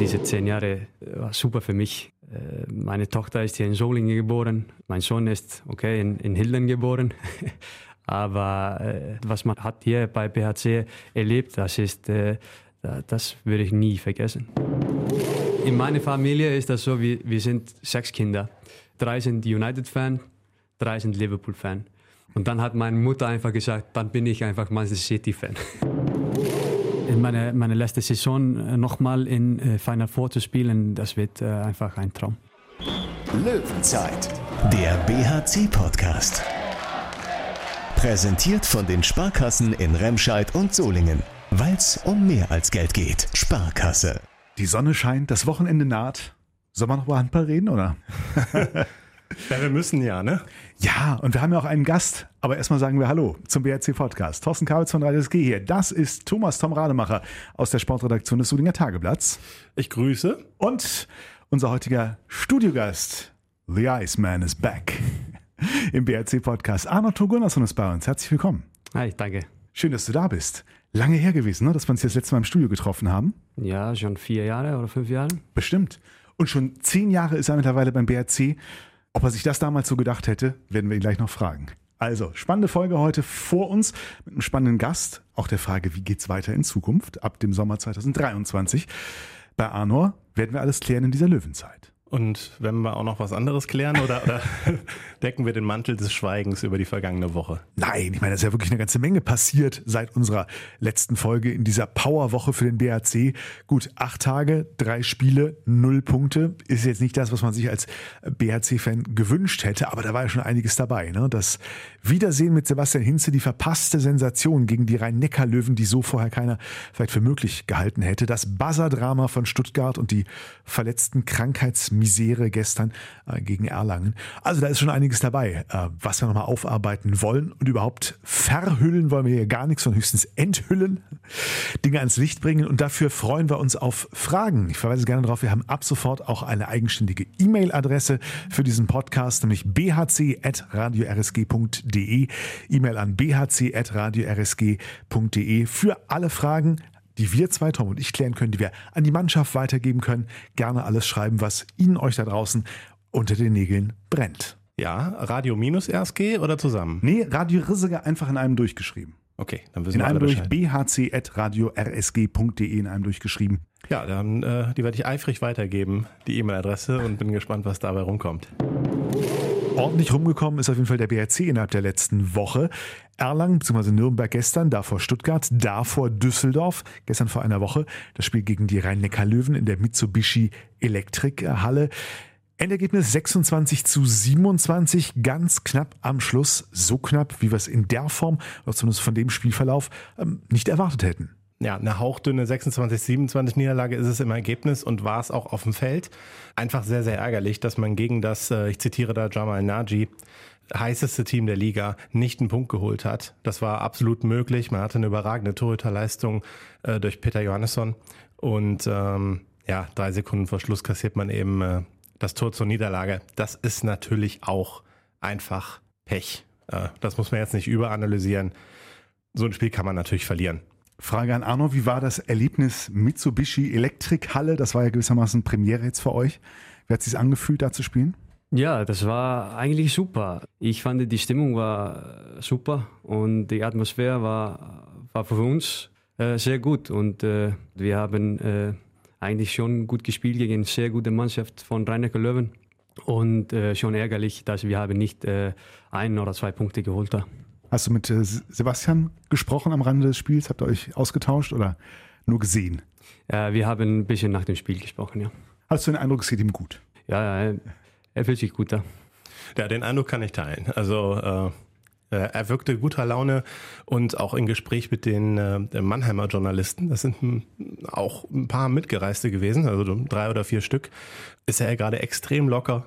Diese zehn Jahre war super für mich. Äh, meine Tochter ist hier in Solingen geboren. Mein Sohn ist okay in, in Hilden geboren. Aber äh, was man hat hier bei BHC erlebt, das ist, äh, das würde ich nie vergessen. In meiner Familie ist das so, wir, wir sind sechs Kinder. Drei sind United-Fan, drei sind Liverpool-Fan. Und dann hat meine Mutter einfach gesagt, dann bin ich einfach Manchester City-Fan. In meine, meine letzte Saison äh, nochmal in äh, Final Four zu spielen, das wird äh, einfach ein Traum. Löwenzeit, der BHC-Podcast. Präsentiert von den Sparkassen in Remscheid und Solingen. Weil es um mehr als Geld geht. Sparkasse. Die Sonne scheint, das Wochenende naht. Soll man noch über Handball reden, oder? ja, wir müssen ja, ne? Ja, und wir haben ja auch einen Gast. Aber erstmal sagen wir Hallo zum BRC Podcast. Thorsten Kabitz von 3SG hier. Das ist Thomas Tom Rademacher aus der Sportredaktion des Solinger Tageblatts. Ich grüße. Und unser heutiger Studiogast, The Iceman is back im BRC Podcast. Arno Togunasson ist bei uns. Herzlich willkommen. Hi, danke. Schön, dass du da bist. Lange her gewesen, ne, dass wir uns das letzte Mal im Studio getroffen haben. Ja, schon vier Jahre oder fünf Jahre. Bestimmt. Und schon zehn Jahre ist er mittlerweile beim BRC. Ob er sich das damals so gedacht hätte, werden wir ihn gleich noch fragen. Also, spannende Folge heute vor uns mit einem spannenden Gast. Auch der Frage, wie geht's weiter in Zukunft ab dem Sommer 2023. Bei Arnor werden wir alles klären in dieser Löwenzeit. Und wenn wir auch noch was anderes klären oder, oder decken wir den Mantel des Schweigens über die vergangene Woche? Nein, ich meine, es ist ja wirklich eine ganze Menge passiert seit unserer letzten Folge in dieser Powerwoche für den BAC. Gut, acht Tage, drei Spiele, null Punkte. Ist jetzt nicht das, was man sich als BAC-Fan gewünscht hätte, aber da war ja schon einiges dabei. Ne? Das Wiedersehen mit Sebastian Hinze, die verpasste Sensation gegen die Rhein-Neckar-Löwen, die so vorher keiner vielleicht für möglich gehalten hätte. Das Buzzer-Drama von Stuttgart und die verletzten Krankheitsmittel Misere gestern äh, gegen Erlangen. Also da ist schon einiges dabei, äh, was wir nochmal aufarbeiten wollen und überhaupt verhüllen wollen wir hier gar nichts, sondern höchstens enthüllen, Dinge ans Licht bringen und dafür freuen wir uns auf Fragen. Ich verweise gerne darauf, wir haben ab sofort auch eine eigenständige E-Mail-Adresse für diesen Podcast, nämlich bhc.radiorsg.de. E-Mail an bhc.radiorsg.de für alle Fragen, die wir zwei, Tom und ich, klären können, die wir an die Mannschaft weitergeben können. Gerne alles schreiben, was Ihnen euch da draußen unter den Nägeln brennt. Ja, Radio minus RSG oder zusammen? Nee, Radio Rissige einfach in einem durchgeschrieben. Okay, dann wissen in wir einem alle durch Bescheid. bhc.radiorsg.de in einem durchgeschrieben. Ja, dann äh, die werde ich eifrig weitergeben, die E-Mail-Adresse und bin gespannt, was dabei rumkommt. Ordentlich rumgekommen ist auf jeden Fall der BRC innerhalb der letzten Woche. Erlangen bzw. Nürnberg gestern, davor Stuttgart, davor Düsseldorf, gestern vor einer Woche das Spiel gegen die Rhein-Neckar-Löwen in der Mitsubishi Elektrik-Halle. Endergebnis 26 zu 27, ganz knapp am Schluss, so knapp, wie wir es in der Form, oder zumindest von dem Spielverlauf, ähm, nicht erwartet hätten. Ja, eine hauchdünne 26-27 Niederlage ist es im Ergebnis und war es auch auf dem Feld. Einfach sehr, sehr ärgerlich, dass man gegen das, äh, ich zitiere da Jamal Naji, heißeste Team der Liga nicht einen Punkt geholt hat. Das war absolut möglich. Man hatte eine überragende Torhüterleistung äh, durch Peter Johannesson und ähm, ja, drei Sekunden vor Schluss kassiert man eben äh, das Tor zur Niederlage. Das ist natürlich auch einfach Pech. Äh, das muss man jetzt nicht überanalysieren. So ein Spiel kann man natürlich verlieren. Frage an Arno, wie war das Erlebnis Mitsubishi Elektrikhalle? Das war ja gewissermaßen Premiere jetzt für euch. Wie hat es sich angefühlt, da zu spielen? Ja, das war eigentlich super. Ich fand, die Stimmung war super und die Atmosphäre war, war für uns äh, sehr gut. Und äh, wir haben äh, eigentlich schon gut gespielt gegen eine sehr gute Mannschaft von rhein Löwen. Und äh, schon ärgerlich, dass wir haben nicht äh, ein oder zwei Punkte geholt haben. Hast du mit äh, Sebastian gesprochen am Rande des Spiels? Habt ihr euch ausgetauscht oder nur gesehen? Ja, wir haben ein bisschen nach dem Spiel gesprochen, ja. Hast du den Eindruck, es geht ihm gut? Ja, ja er fühlt sich gut da. Ja, den Eindruck kann ich teilen. Also äh, er wirkte guter Laune und auch im Gespräch mit den äh, Mannheimer Journalisten, das sind m, auch ein paar Mitgereiste gewesen, also drei oder vier Stück, ist er gerade extrem locker.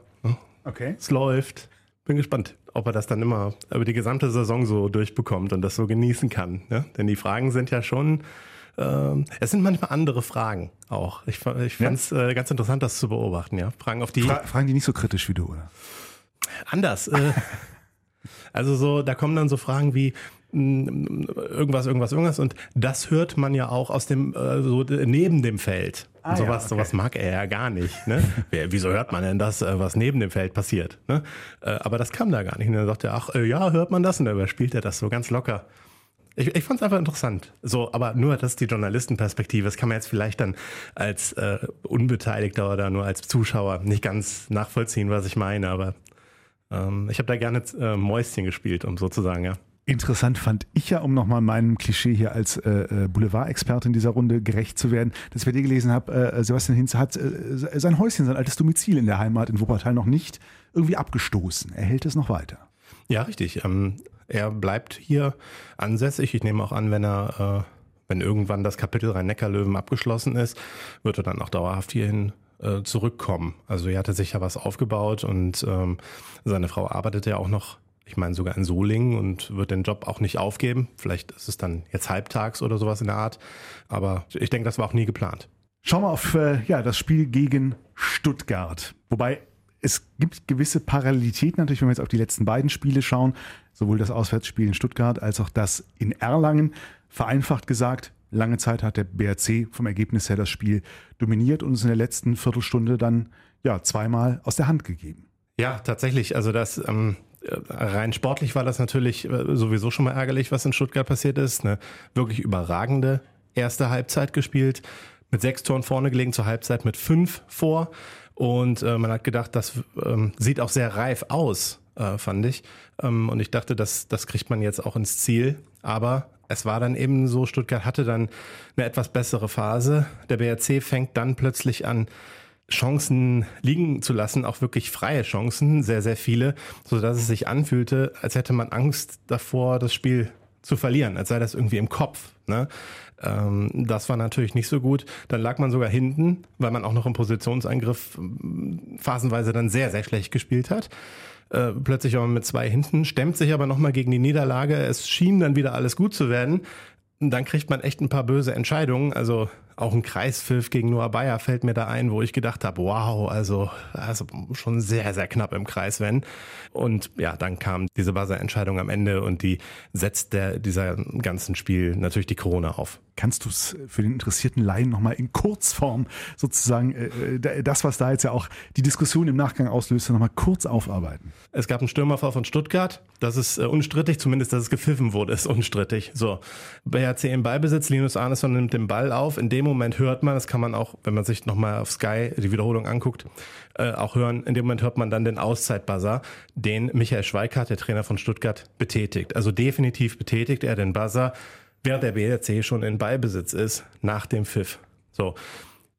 Okay. Es läuft. Bin gespannt, ob er das dann immer über die gesamte Saison so durchbekommt und das so genießen kann. Ne? Denn die Fragen sind ja schon, äh, es sind manchmal andere Fragen auch. Ich, ich fand es ja. äh, ganz interessant, das zu beobachten. Ja, Fragen auf die Fra Fragen, die nicht so kritisch wie du, oder? Anders. Äh, also so, da kommen dann so Fragen wie, irgendwas, irgendwas, irgendwas. Und das hört man ja auch aus dem, äh, so neben dem Feld. Ah, sowas, ja, okay. sowas mag er ja gar nicht. Ne? Wieso hört man denn das, äh, was neben dem Feld passiert? Ne? Äh, aber das kam da gar nicht. Und dann sagte er, ach ja, hört man das? Und dann überspielt er das so ganz locker. Ich, ich fand es einfach interessant. So, aber nur das ist die Journalistenperspektive. Das kann man jetzt vielleicht dann als äh, Unbeteiligter oder nur als Zuschauer nicht ganz nachvollziehen, was ich meine. Aber ähm, ich habe da gerne äh, Mäuschen gespielt, um sozusagen, ja. Interessant fand ich ja, um nochmal meinem Klischee hier als äh, äh Boulevard-Experte in dieser Runde gerecht zu werden, dass ich bei dir gelesen habe, äh, Sebastian Hinz hat äh, sein Häuschen, sein altes Domizil in der Heimat in Wuppertal noch nicht irgendwie abgestoßen. Er hält es noch weiter. Ja, richtig. Ähm, er bleibt hier ansässig. Ich nehme auch an, wenn er, äh, wenn irgendwann das Kapitel Rhein-Neckar-Löwen abgeschlossen ist, wird er dann auch dauerhaft hierhin äh, zurückkommen. Also er hatte sich ja was aufgebaut und ähm, seine Frau arbeitet ja auch noch, ich meine sogar in Solingen und wird den Job auch nicht aufgeben. Vielleicht ist es dann jetzt halbtags oder sowas in der Art. Aber ich denke, das war auch nie geplant. Schauen wir auf äh, ja, das Spiel gegen Stuttgart. Wobei es gibt gewisse Parallelitäten natürlich, wenn wir jetzt auf die letzten beiden Spiele schauen, sowohl das Auswärtsspiel in Stuttgart als auch das in Erlangen. Vereinfacht gesagt, lange Zeit hat der BRC vom Ergebnis her das Spiel dominiert und es in der letzten Viertelstunde dann ja zweimal aus der Hand gegeben. Ja, tatsächlich. Also das ähm, rein sportlich war das natürlich äh, sowieso schon mal ärgerlich, was in Stuttgart passiert ist. Eine wirklich überragende erste Halbzeit gespielt, mit sechs Toren vorne gelegen, zur Halbzeit mit fünf vor. Und äh, man hat gedacht, das ähm, sieht auch sehr reif aus, äh, fand ich. Ähm, und ich dachte, das, das kriegt man jetzt auch ins Ziel. Aber es war dann eben so, Stuttgart hatte dann eine etwas bessere Phase. Der BRC fängt dann plötzlich an, Chancen liegen zu lassen, auch wirklich freie Chancen, sehr, sehr viele, so dass es sich anfühlte, als hätte man Angst davor, das Spiel zu verlieren, als sei das irgendwie im Kopf. Ne? Ähm, das war natürlich nicht so gut. Dann lag man sogar hinten, weil man auch noch im Positionsangriff phasenweise dann sehr, sehr schlecht gespielt hat. Äh, plötzlich man mit zwei hinten, stemmt sich aber nochmal gegen die Niederlage. Es schien dann wieder alles gut zu werden. Dann kriegt man echt ein paar böse Entscheidungen. Also auch ein Kreispfiff gegen Noah Bayer fällt mir da ein, wo ich gedacht habe, wow, also, also schon sehr, sehr knapp im Kreis, wenn. Und ja, dann kam diese Buzzer-Entscheidung am Ende und die setzt der, dieser ganzen Spiel natürlich die Krone auf. Kannst du es für den interessierten Laien nochmal in Kurzform sozusagen, äh, äh das, was da jetzt ja auch die Diskussion im Nachgang auslöste, nochmal kurz aufarbeiten? Es gab einen Stürmerfall von Stuttgart. Das ist äh, unstrittig, zumindest, dass es gepfiffen wurde, ist unstrittig. So, BHC im Ballbesitz, Linus Arneson nimmt den Ball auf. In dem Moment hört man, das kann man auch, wenn man sich nochmal auf Sky die Wiederholung anguckt, äh, auch hören, in dem Moment hört man dann den Auszeitbuzzer, den Michael Schweikart, der Trainer von Stuttgart, betätigt. Also definitiv betätigt er den Buzzer, während der BRC schon in Ballbesitz ist, nach dem Pfiff. So,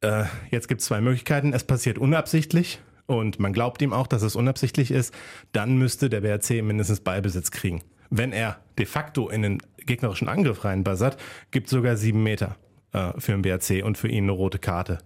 äh, jetzt gibt es zwei Möglichkeiten. Es passiert unabsichtlich und man glaubt ihm auch, dass es unabsichtlich ist. Dann müsste der BRC mindestens Ballbesitz kriegen. Wenn er de facto in den gegnerischen Angriff reinbuzzert, gibt sogar sieben Meter äh, für den BRC und für ihn eine rote Karte.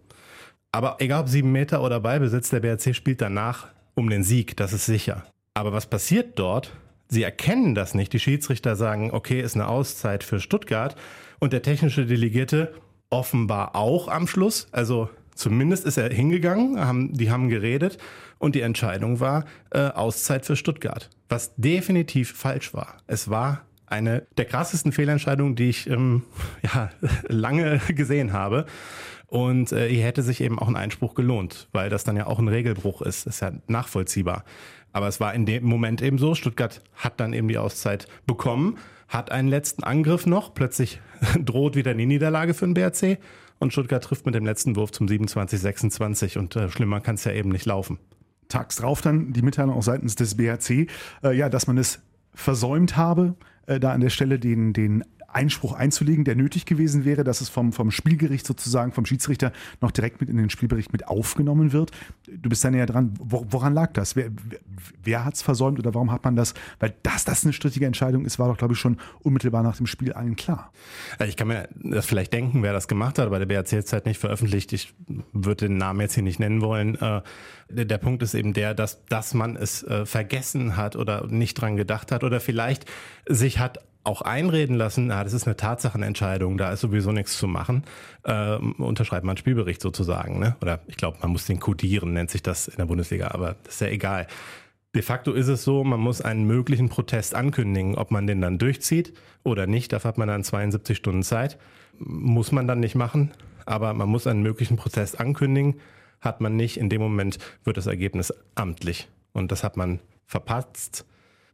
Aber egal ob sieben Meter oder Ballbesitz, der BRC spielt danach um den Sieg, das ist sicher. Aber was passiert dort? Sie erkennen das nicht. Die Schiedsrichter sagen, okay, ist eine Auszeit für Stuttgart. Und der technische Delegierte offenbar auch am Schluss. Also zumindest ist er hingegangen, haben, die haben geredet und die Entscheidung war äh, Auszeit für Stuttgart. Was definitiv falsch war. Es war eine der krassesten Fehlentscheidungen, die ich ähm, ja, lange gesehen habe. Und äh, hier hätte sich eben auch ein Einspruch gelohnt, weil das dann ja auch ein Regelbruch ist. Das ist ja nachvollziehbar. Aber es war in dem Moment eben so, Stuttgart hat dann eben die Auszeit bekommen, hat einen letzten Angriff noch, plötzlich droht wieder die Niederlage für den BRC und Stuttgart trifft mit dem letzten Wurf zum 27-26 und äh, schlimmer kann es ja eben nicht laufen. Tags drauf dann die Mitteilung auch seitens des BRC, äh, ja, dass man es versäumt habe, äh, da an der Stelle den, den Einspruch einzulegen, der nötig gewesen wäre, dass es vom, vom Spielgericht sozusagen, vom Schiedsrichter noch direkt mit in den Spielbericht mit aufgenommen wird. Du bist da näher dran. Woran lag das? Wer, wer hat es versäumt oder warum hat man das? Weil dass das eine strittige Entscheidung ist, war doch, glaube ich, schon unmittelbar nach dem Spiel allen klar. Ich kann mir das vielleicht denken, wer das gemacht hat, aber der BRC hat halt nicht veröffentlicht. Ich würde den Namen jetzt hier nicht nennen wollen. Äh, der Punkt ist eben der, dass, dass man es äh, vergessen hat oder nicht dran gedacht hat oder vielleicht sich hat auch einreden lassen, na, das ist eine Tatsachenentscheidung, da ist sowieso nichts zu machen, äh, unterschreibt man einen Spielbericht sozusagen. Ne? Oder ich glaube, man muss den kodieren, nennt sich das in der Bundesliga, aber das ist ja egal. De facto ist es so, man muss einen möglichen Protest ankündigen, ob man den dann durchzieht oder nicht. Dafür hat man dann 72 Stunden Zeit. Muss man dann nicht machen, aber man muss einen möglichen Protest ankündigen. Hat man nicht, in dem Moment wird das Ergebnis amtlich. Und das hat man verpatzt.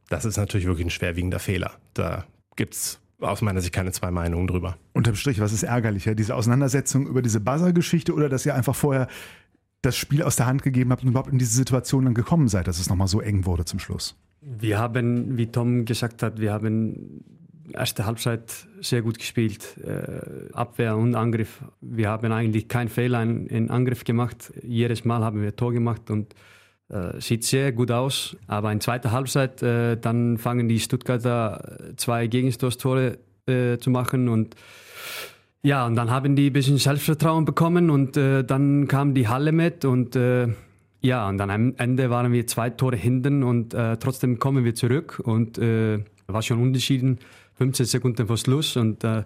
Das ist natürlich wirklich ein schwerwiegender Fehler. Da gibt es aus meiner Sicht keine zwei Meinungen drüber. Unterm Strich, was ist ärgerlicher? Diese Auseinandersetzung über diese Buzzer-Geschichte oder dass ihr einfach vorher das Spiel aus der Hand gegeben habt und überhaupt in diese Situation dann gekommen seid, dass es nochmal so eng wurde zum Schluss? Wir haben, wie Tom gesagt hat, wir haben erste Halbzeit sehr gut gespielt. Äh, Abwehr und Angriff. Wir haben eigentlich keinen Fehler in, in, Angriff gemacht. Jedes Mal haben wir Tor gemacht und äh, sieht sehr gut aus. Aber in zweiter Halbzeit, äh, dann fangen die Stuttgarter zwei Gegenstorstore äh, zu machen und ja, und dann haben die ein bisschen Selbstvertrauen bekommen und äh, dann kam die Halle mit und äh, ja, und dann am Ende waren wir zwei Tore hinten und trotzdem kommen wir zurück und war schon unentschieden 15 Sekunden vor Schluss und äh,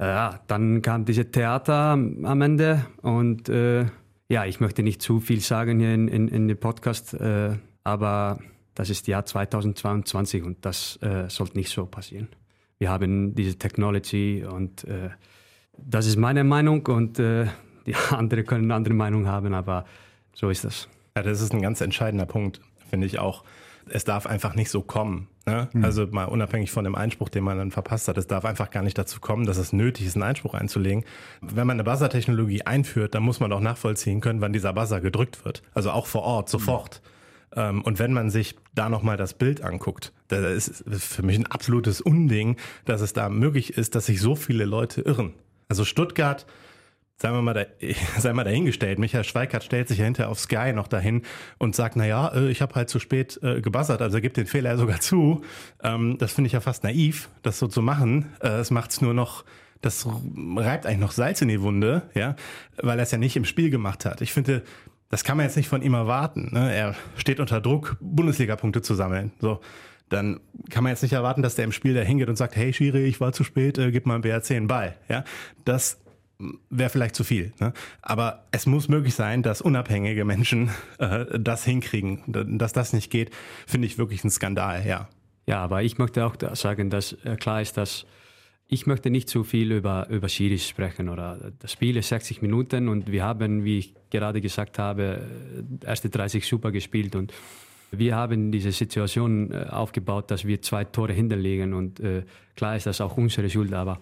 ja, dann kam diese Theater am Ende und äh, ja, ich möchte nicht zu viel sagen hier in, in, in dem Podcast, äh, aber das ist Jahr 2022 und das äh, sollte nicht so passieren. Wir haben diese Technology und äh, das ist meine Meinung und äh, die anderen können eine andere Meinung haben, aber so ist das. Ja, das ist ein ganz entscheidender Punkt, finde ich auch. Es darf einfach nicht so kommen. Ne? Mhm. Also mal unabhängig von dem Einspruch, den man dann verpasst hat, es darf einfach gar nicht dazu kommen, dass es nötig ist, einen Einspruch einzulegen. Wenn man eine Buzzer-Technologie einführt, dann muss man auch nachvollziehen können, wann dieser Buzzer gedrückt wird. Also auch vor Ort, sofort. Mhm. und wenn man sich da nochmal das Bild anguckt, das ist für mich ein absolutes Unding, dass es da möglich ist, dass sich so viele Leute irren. Also Stuttgart wir mal, da, sei mal dahingestellt. Michael Schweikart stellt sich ja hinterher auf Sky noch dahin und sagt, na ja, äh, ich habe halt zu spät äh, gebuzzert, also er gibt den Fehler sogar zu. Ähm, das finde ich ja fast naiv, das so zu machen. Äh, es macht's nur noch, das reibt eigentlich noch Salz in die Wunde, ja, weil er es ja nicht im Spiel gemacht hat. Ich finde, das kann man jetzt nicht von ihm erwarten. Ne? Er steht unter Druck, Bundesliga-Punkte zu sammeln. So, dann kann man jetzt nicht erwarten, dass der im Spiel da hingeht und sagt, hey Schiri, ich war zu spät, äh, gib mal ein BRC einen Ball. Ja, das wäre vielleicht zu viel. Ne? Aber es muss möglich sein, dass unabhängige Menschen äh, das hinkriegen. Dass das nicht geht, finde ich wirklich ein Skandal, ja. Ja, aber ich möchte auch sagen, dass äh, klar ist, dass ich möchte nicht zu viel über, über Schiris sprechen. Oder das Spiel ist 60 Minuten und wir haben, wie ich gerade gesagt habe, äh, erste 30 super gespielt und wir haben diese Situation äh, aufgebaut, dass wir zwei Tore hinterlegen und äh, klar ist das auch unsere Schuld, aber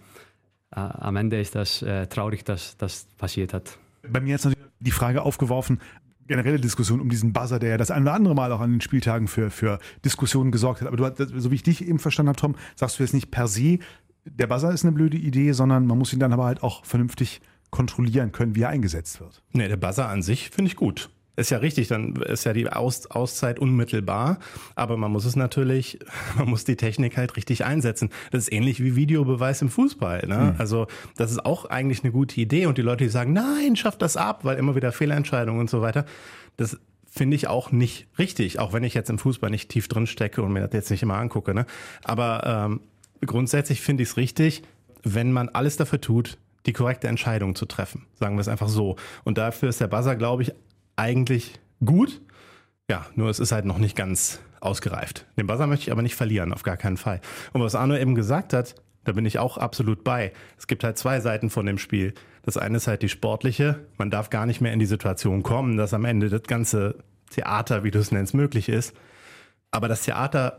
am Ende ist das äh, traurig, dass das passiert hat. Bei mir hat natürlich die Frage aufgeworfen, generelle Diskussion um diesen Buzzer, der ja das ein oder andere Mal auch an den Spieltagen für, für Diskussionen gesorgt hat. Aber du, so wie ich dich eben verstanden habe, Tom, sagst du jetzt nicht per se, der Buzzer ist eine blöde Idee, sondern man muss ihn dann aber halt auch vernünftig kontrollieren können, wie er eingesetzt wird. Nee, der Buzzer an sich finde ich gut. Ist ja richtig, dann ist ja die Aus Auszeit unmittelbar, aber man muss es natürlich, man muss die Technik halt richtig einsetzen. Das ist ähnlich wie Videobeweis im Fußball. Ne? Mhm. Also das ist auch eigentlich eine gute Idee und die Leute, die sagen, nein, schafft das ab, weil immer wieder Fehlentscheidungen und so weiter, das finde ich auch nicht richtig, auch wenn ich jetzt im Fußball nicht tief drin stecke und mir das jetzt nicht immer angucke. Ne? Aber ähm, grundsätzlich finde ich es richtig, wenn man alles dafür tut, die korrekte Entscheidung zu treffen. Sagen wir es einfach so. Und dafür ist der Buzzer, glaube ich, eigentlich gut. Ja, nur es ist halt noch nicht ganz ausgereift. Den Buzzer möchte ich aber nicht verlieren, auf gar keinen Fall. Und was Arno eben gesagt hat, da bin ich auch absolut bei. Es gibt halt zwei Seiten von dem Spiel. Das eine ist halt die sportliche. Man darf gar nicht mehr in die Situation kommen, dass am Ende das ganze Theater, wie du es nennst, möglich ist. Aber das Theater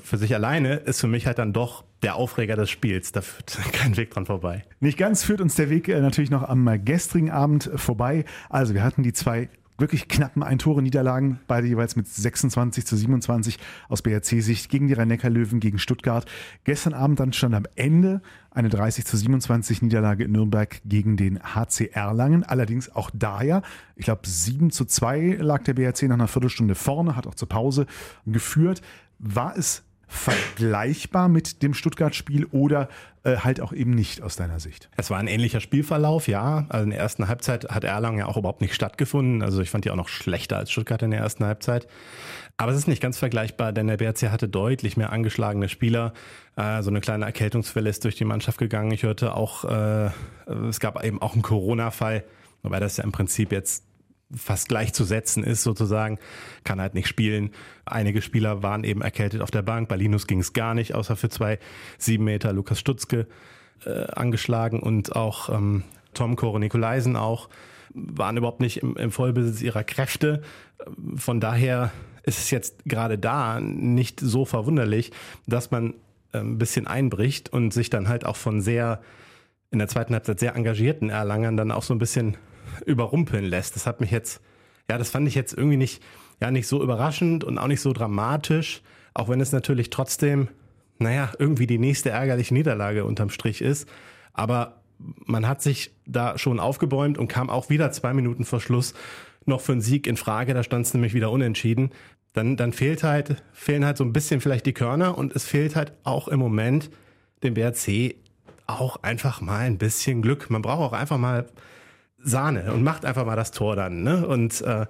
für sich alleine ist für mich halt dann doch der Aufreger des Spiels. Da führt kein Weg dran vorbei. Nicht ganz führt uns der Weg äh, natürlich noch am äh, gestrigen Abend vorbei. Also wir hatten die zwei wirklich knappen Ein-Tore-Niederlagen, beide jeweils mit 26 zu 27 aus BRC-Sicht gegen die Rhein-Neckar-Löwen, gegen Stuttgart. Gestern Abend dann stand am Ende eine 30 zu 27 Niederlage in Nürnberg gegen den HC Erlangen. Allerdings auch da ja, ich glaube 7 zu 2 lag der BRC nach einer Viertelstunde vorne, hat auch zur Pause geführt. War es vergleichbar mit dem Stuttgart-Spiel oder äh, halt auch eben nicht aus deiner Sicht? Es war ein ähnlicher Spielverlauf, ja. Also in der ersten Halbzeit hat Erlangen ja auch überhaupt nicht stattgefunden. Also ich fand die auch noch schlechter als Stuttgart in der ersten Halbzeit. Aber es ist nicht ganz vergleichbar, denn der BRC hatte deutlich mehr angeschlagene Spieler. Äh, so eine kleine Erkältungswelle ist durch die Mannschaft gegangen. Ich hörte auch, äh, es gab eben auch einen Corona-Fall, wobei das ja im Prinzip jetzt fast gleichzusetzen ist sozusagen, kann halt nicht spielen. Einige Spieler waren eben erkältet auf der Bank. Bei Linus ging es gar nicht, außer für zwei sieben Meter Lukas Stutzke äh, angeschlagen und auch ähm, Tom Kore Nikolaisen auch waren überhaupt nicht im, im Vollbesitz ihrer Kräfte. Von daher ist es jetzt gerade da nicht so verwunderlich, dass man ein bisschen einbricht und sich dann halt auch von sehr in der zweiten Halbzeit sehr engagierten Erlangern dann auch so ein bisschen überrumpeln lässt. Das hat mich jetzt, ja, das fand ich jetzt irgendwie nicht, ja, nicht so überraschend und auch nicht so dramatisch, auch wenn es natürlich trotzdem, naja, irgendwie die nächste ärgerliche Niederlage unterm Strich ist. Aber man hat sich da schon aufgebäumt und kam auch wieder zwei Minuten vor Schluss noch für einen Sieg in Frage. Da stand es nämlich wieder unentschieden. Dann, dann fehlt halt, fehlen halt so ein bisschen vielleicht die Körner und es fehlt halt auch im Moment dem BRC auch einfach mal ein bisschen Glück. Man braucht auch einfach mal Sahne und macht einfach mal das Tor dann. Ne? Und äh,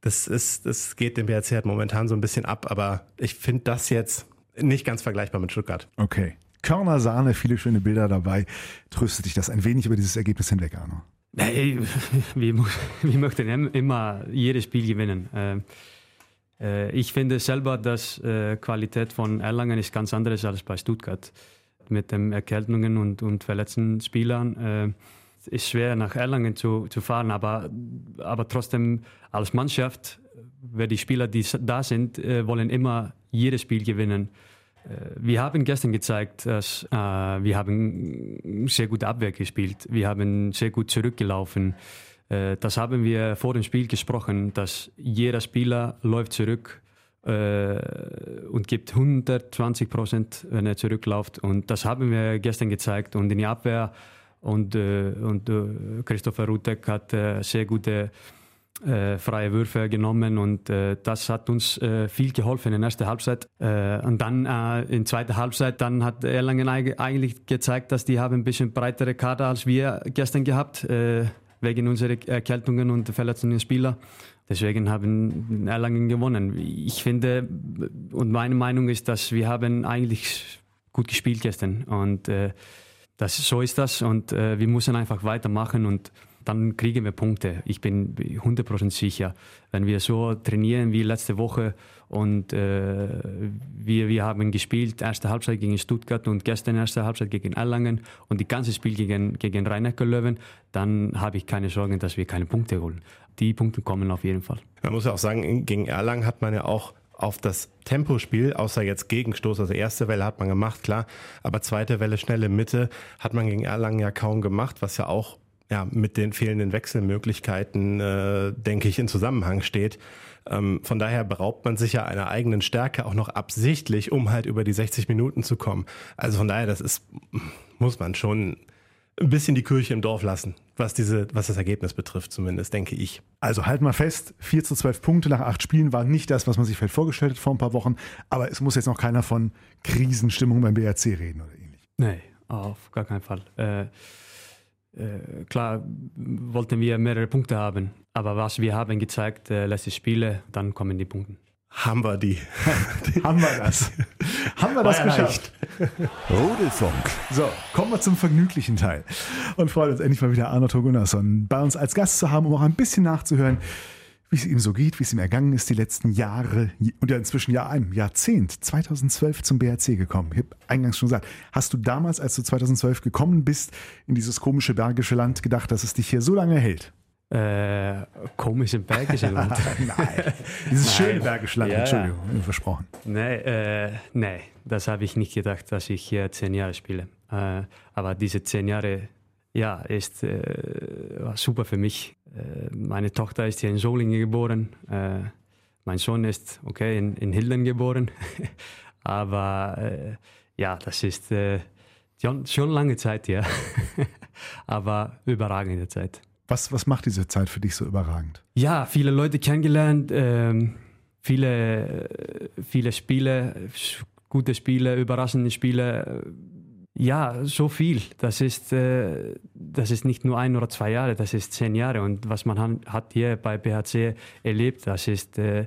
das ist, das geht dem BRC halt momentan so ein bisschen ab, aber ich finde das jetzt nicht ganz vergleichbar mit Stuttgart. Okay. Körner Sahne, viele schöne Bilder dabei. Tröstet dich das ein wenig über dieses Ergebnis hinweg, Arno? Nee, wir, wir möchten immer jedes Spiel gewinnen. Ähm, äh, ich finde selber, dass äh, Qualität von Erlangen ist ganz anders als bei Stuttgart. Mit den Erkältungen und, und verletzten Spielern. Ist schwer nach Erlangen zu, zu fahren, aber, aber trotzdem als Mannschaft, wer die Spieler, die da sind, äh, wollen immer jedes Spiel gewinnen. Äh, wir haben gestern gezeigt, dass äh, wir haben sehr gut Abwehr gespielt. Wir haben sehr gut zurückgelaufen. Äh, das haben wir vor dem Spiel gesprochen, dass jeder Spieler läuft zurück äh, und gibt 120 Prozent, wenn er zurückläuft. Und das haben wir gestern gezeigt. Und in die Abwehr und, äh, und äh, Christopher Rutek hat sehr gute äh, freie Würfe genommen und äh, das hat uns äh, viel geholfen in der ersten Halbzeit. Äh, und dann äh, in zweiter Halbzeit, dann hat Erlangen eigentlich gezeigt, dass die haben ein bisschen breitere Kader als wir gestern gehabt, äh, wegen unserer Erkältungen und verletzten Spieler. Deswegen haben Erlangen gewonnen. Ich finde und meine Meinung ist, dass wir haben eigentlich gut gespielt gestern und das, so ist das und wir müssen einfach weitermachen und dann kriegen wir Punkte. Ich bin 100% sicher. Wenn wir so trainieren wie letzte Woche und äh, wir, wir haben gespielt, erste Halbzeit gegen Stuttgart und gestern erste Halbzeit gegen Erlangen und die ganze Spiel gegen, gegen rhein löwen dann habe ich keine Sorgen, dass wir keine Punkte holen. Die Punkte kommen auf jeden Fall. Man muss ja auch sagen, gegen Erlangen hat man ja auch auf das Tempospiel, außer jetzt Gegenstoß, also erste Welle hat man gemacht, klar, aber zweite Welle, schnelle Mitte hat man gegen Erlangen ja kaum gemacht, was ja auch ja, mit den fehlenden Wechselmöglichkeiten, äh, denke ich, in Zusammenhang steht. Ähm, von daher beraubt man sich ja einer eigenen Stärke auch noch absichtlich, um halt über die 60 Minuten zu kommen. Also von daher, das ist, muss man schon ein bisschen die Kirche im Dorf lassen, was diese, was das Ergebnis betrifft, zumindest, denke ich. Also halt mal fest, 4 zu 12 Punkte nach acht Spielen war nicht das, was man sich vielleicht vorgestellt hat vor ein paar Wochen, aber es muss jetzt noch keiner von Krisenstimmung beim BRC reden oder ähnlich. Nee, auf gar keinen Fall. Äh, äh, klar wollten wir mehrere Punkte haben, aber was wir haben gezeigt, äh, letzte Spiele, dann kommen die Punkte. Haben wir die. haben wir das. haben wir das geschafft. Rudelfunk. So, kommen wir zum vergnüglichen Teil. Und freuen uns endlich mal wieder Arno Gunnarsson bei uns als Gast zu haben, um auch ein bisschen nachzuhören, wie es ihm so geht, wie es ihm ergangen ist die letzten Jahre und ja inzwischen ja ein Jahrzehnt, 2012 zum BRC gekommen. Ich habe eingangs schon gesagt, hast du damals, als du 2012 gekommen bist, in dieses komische bergische Land gedacht, dass es dich hier so lange hält? Äh, komische bergische Land. Nein, dieses schöne bergische Land, ja. Entschuldigung, versprochen. Nein, äh, nee, das habe ich nicht gedacht, dass ich hier zehn Jahre spiele. Äh, aber diese zehn Jahre, ja, ist äh, super für mich. Äh, meine Tochter ist hier in Solingen geboren. Äh, mein Sohn ist okay in, in Hilden geboren. Aber äh, ja, das ist schon, schon lange Zeit, ja. Aber überragende Zeit. Was, was macht diese Zeit für dich so überragend? Ja, viele Leute kennengelernt, ähm, viele, viele Spiele, gute Spiele, überraschende Spiele ja, so viel. Das ist, äh, das ist nicht nur ein oder zwei Jahre, das ist zehn Jahre. Und was man hat hier bei BHC erlebt, das ist, äh,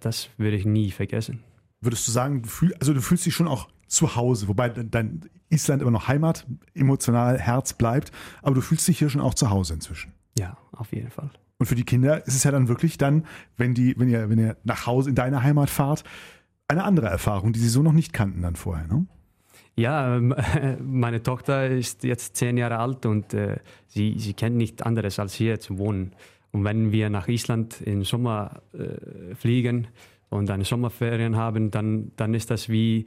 das würde ich nie vergessen. Würdest du sagen, du fühl, also du fühlst dich schon auch zu Hause, wobei dein Island immer noch Heimat, emotional Herz bleibt, aber du fühlst dich hier schon auch zu Hause inzwischen. Ja, auf jeden Fall. Und für die Kinder ist es ja dann wirklich dann, wenn die, wenn ihr, wenn ihr nach Hause in deine Heimat fahrt, eine andere Erfahrung, die sie so noch nicht kannten dann vorher, ne? Ja, ähm, meine Tochter ist jetzt zehn Jahre alt und äh, sie, sie kennt nichts anderes als hier zu wohnen. Und wenn wir nach Island im Sommer äh, fliegen und eine Sommerferien haben, dann, dann ist das wie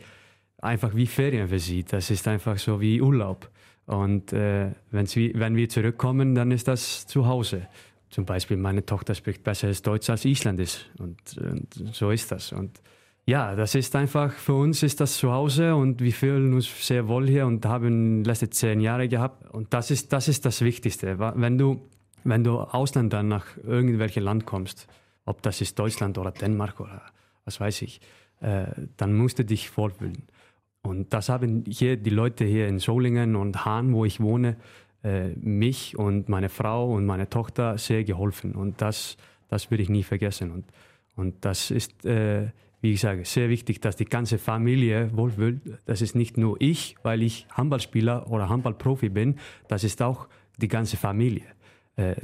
einfach wie Ferien für sie. Das ist einfach so wie Urlaub. Und äh, sie, wenn wir zurückkommen, dann ist das zu Hause. Zum Beispiel meine Tochter spricht besseres Deutsch als Isländisch und, und so ist das. Und ja, das ist einfach, für uns ist das zu Hause und wir fühlen uns sehr wohl hier und haben letzte zehn Jahre gehabt. Und das ist das, ist das Wichtigste. Wenn du, wenn du Ausländer nach irgendwelchem Land kommst, ob das ist Deutschland oder Dänemark oder was weiß ich, äh, dann musst du dich wohlfühlen. Und das haben hier die Leute hier in Solingen und Hahn, wo ich wohne, äh, mich und meine Frau und meine Tochter sehr geholfen. Und das, das würde ich nie vergessen. Und, und das ist, äh, wie ich sage, sehr wichtig, dass die ganze Familie wohlfühlt. Das ist nicht nur ich, weil ich Handballspieler oder Handballprofi bin, das ist auch die ganze Familie. Äh,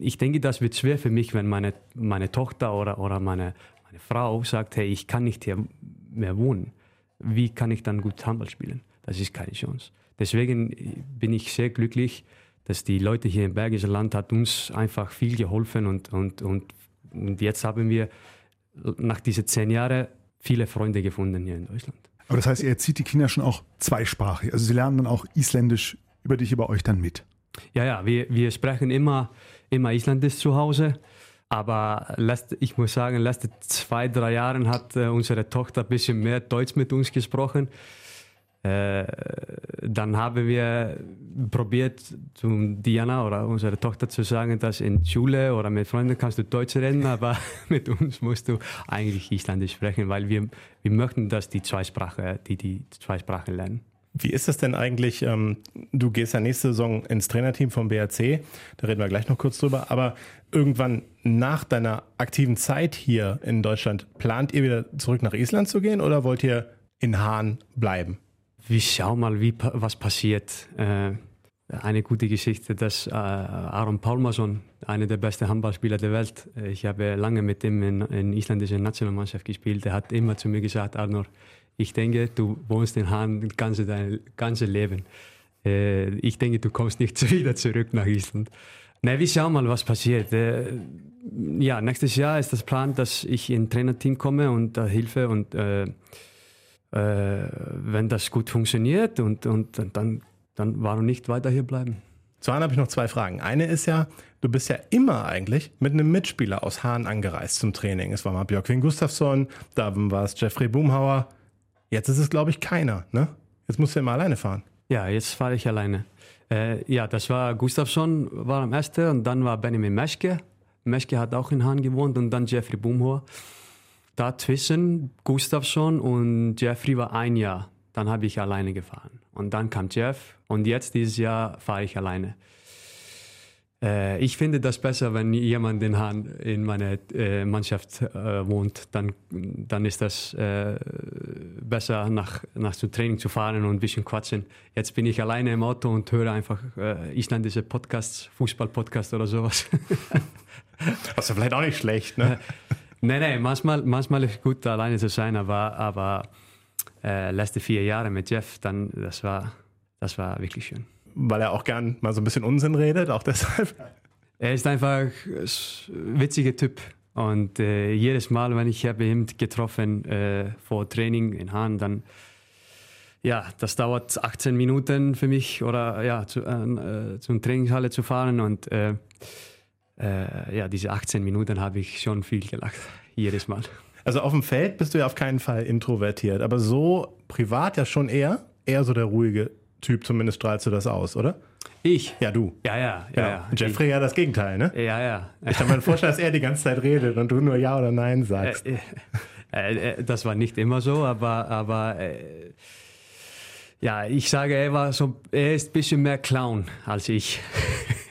ich denke, das wird schwer für mich, wenn meine, meine Tochter oder, oder meine, meine Frau sagt, hey, ich kann nicht hier mehr wohnen. Wie kann ich dann gut Handball spielen? Das ist keine Chance. Deswegen bin ich sehr glücklich, dass die Leute hier im Bergischen Land hat uns einfach viel geholfen und, und, und, und jetzt haben wir nach diesen zehn Jahren viele Freunde gefunden hier in Deutschland. Aber das heißt, ihr erzieht die Kinder schon auch zweisprachig. Also sie lernen dann auch Isländisch über dich, über euch dann mit. Ja, ja, wir, wir sprechen immer, immer Isländisch zu Hause. Aber letzte, ich muss sagen, letzte zwei, drei Jahre hat äh, unsere Tochter ein bisschen mehr Deutsch mit uns gesprochen. Äh, dann haben wir probiert, zu Diana oder unserer Tochter zu sagen, dass in Schule oder mit Freunden kannst du Deutsch reden, aber mit uns musst du eigentlich Isländisch sprechen, weil wir, wir möchten, dass die zwei Sprachen, die die zwei Sprachen lernen. Wie ist das denn eigentlich? Ähm, du gehst ja nächste Saison ins Trainerteam vom BRC, da reden wir gleich noch kurz drüber, aber irgendwann nach deiner aktiven Zeit hier in Deutschland, plant ihr wieder zurück nach Island zu gehen oder wollt ihr in Hahn bleiben? Wir schauen mal, wie, was passiert. Äh, eine gute Geschichte, dass äh, Aaron Palmason, einer der besten Handballspieler der Welt, äh, ich habe lange mit ihm in, in isländischer Nationalmannschaft gespielt, der hat immer zu mir gesagt, Arnor, ich denke, du wohnst in Hahn ganze, dein ganzes Leben. Äh, ich denke, du kommst nicht wieder zurück nach Island. Na, wir schauen mal, was passiert. Äh, ja, nächstes Jahr ist das Plan, dass ich in Trainerteam komme und da Hilfe und äh, äh, wenn das gut funktioniert und, und dann, dann warum nicht weiter hier bleiben. Zu Hahn habe ich noch zwei Fragen. Eine ist ja, du bist ja immer eigentlich mit einem Mitspieler aus Hahn angereist zum Training. Es war mal Björkvin Gustafsson, da war es Jeffrey Boomhauer. Jetzt ist es, glaube ich, keiner. Ne? Jetzt musst du immer alleine fahren. Ja, jetzt fahre ich alleine. Äh, ja, das war Gustafsson, war am ersten und dann war Benjamin Meschke. Meschke hat auch in Hahn gewohnt und dann Jeffrey Boomhoer. Dazwischen Gustafsson und Jeffrey war ein Jahr. Dann habe ich alleine gefahren. Und dann kam Jeff und jetzt dieses Jahr fahre ich alleine. Äh, ich finde das besser, wenn jemand in, Han, in meiner äh, Mannschaft äh, wohnt. Dann, dann ist das äh, besser, nach, nach zum Training zu fahren und ein bisschen quatschen. Jetzt bin ich alleine im Auto und höre einfach äh, isländische Podcasts, Fußball-Podcasts oder sowas. Das ist vielleicht auch nicht schlecht, ne? nein, nein, manchmal, manchmal ist es gut, alleine zu sein, aber, aber letzte vier Jahre mit Jeff, dann, das war, das war wirklich schön weil er auch gern mal so ein bisschen Unsinn redet, auch deshalb. Er ist einfach ein witziger Typ. Und äh, jedes Mal, wenn ich habe ihn getroffen äh, vor Training in Hahn, dann ja, das dauert 18 Minuten für mich oder ja, zu, äh, zum Trainingshalle zu fahren und äh, äh, ja, diese 18 Minuten habe ich schon viel gelacht, jedes Mal. Also auf dem Feld bist du ja auf keinen Fall introvertiert, aber so privat ja schon eher, eher so der ruhige Typ, zumindest strahlst du das aus, oder? Ich? Ja, du. Ja, ja. ja, ja. Jeffrey ja das Gegenteil, ne? Ja, ja. Ich kann mir vorstellen, dass er die ganze Zeit redet und du nur Ja oder Nein sagst. Äh, äh, äh, das war nicht immer so, aber, aber äh, ja, ich sage, er, war so, er ist ein bisschen mehr Clown als ich.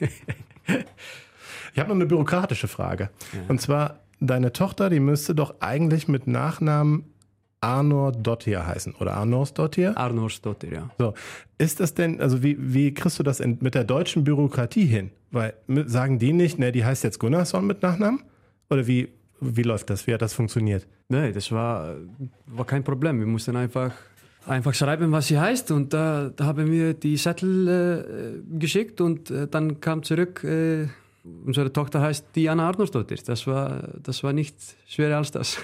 ich habe noch eine bürokratische Frage. Ja. Und zwar, deine Tochter, die müsste doch eigentlich mit Nachnamen Arnor Dottir heißen oder Arnors Dottir? Arnors Dottir, ja. So, ist das denn, also wie, wie kriegst du das in, mit der deutschen Bürokratie hin? Weil sagen die nicht, ne, die heißt jetzt Gunnarsson mit Nachnamen? Oder wie, wie läuft das? Wie hat das funktioniert? Nee, das war, war kein Problem. Wir mussten einfach, einfach schreiben, was sie heißt. Und da, da haben wir die Zettel äh, geschickt und äh, dann kam zurück, äh, unsere Tochter heißt Diana Arnoldottir. Das war, das war nicht schwerer als das.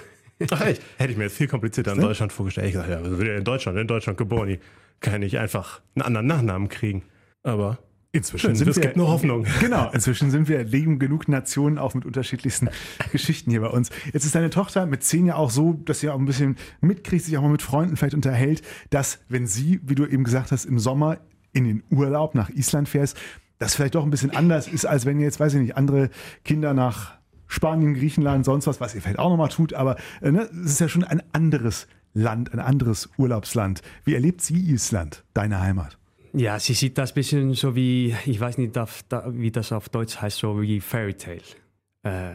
Ach echt? Hätte ich mir jetzt viel komplizierter in Deutschland vorgestellt. Ich dachte, ja, sind in Deutschland, in Deutschland geboren, die kann ich einfach einen anderen Nachnamen kriegen. Aber Inzwischen sind es wir, gibt nur Hoffnung. Genau, inzwischen sind wir leben genug Nationen auch mit unterschiedlichsten Geschichten hier bei uns. Jetzt ist deine Tochter mit zehn ja auch so, dass sie auch ein bisschen mitkriegt, sich auch mal mit Freunden vielleicht unterhält, dass wenn sie, wie du eben gesagt hast, im Sommer in den Urlaub nach Island fährst, das vielleicht doch ein bisschen anders ist, als wenn jetzt, weiß ich nicht, andere Kinder nach Spanien, Griechenland, sonst was, was ihr vielleicht auch nochmal tut, aber äh, ne, es ist ja schon ein anderes Land, ein anderes Urlaubsland. Wie erlebt sie Island, deine Heimat? Ja, sie sieht das ein bisschen so wie, ich weiß nicht, wie das auf Deutsch heißt, so wie Fairy Tale. Äh,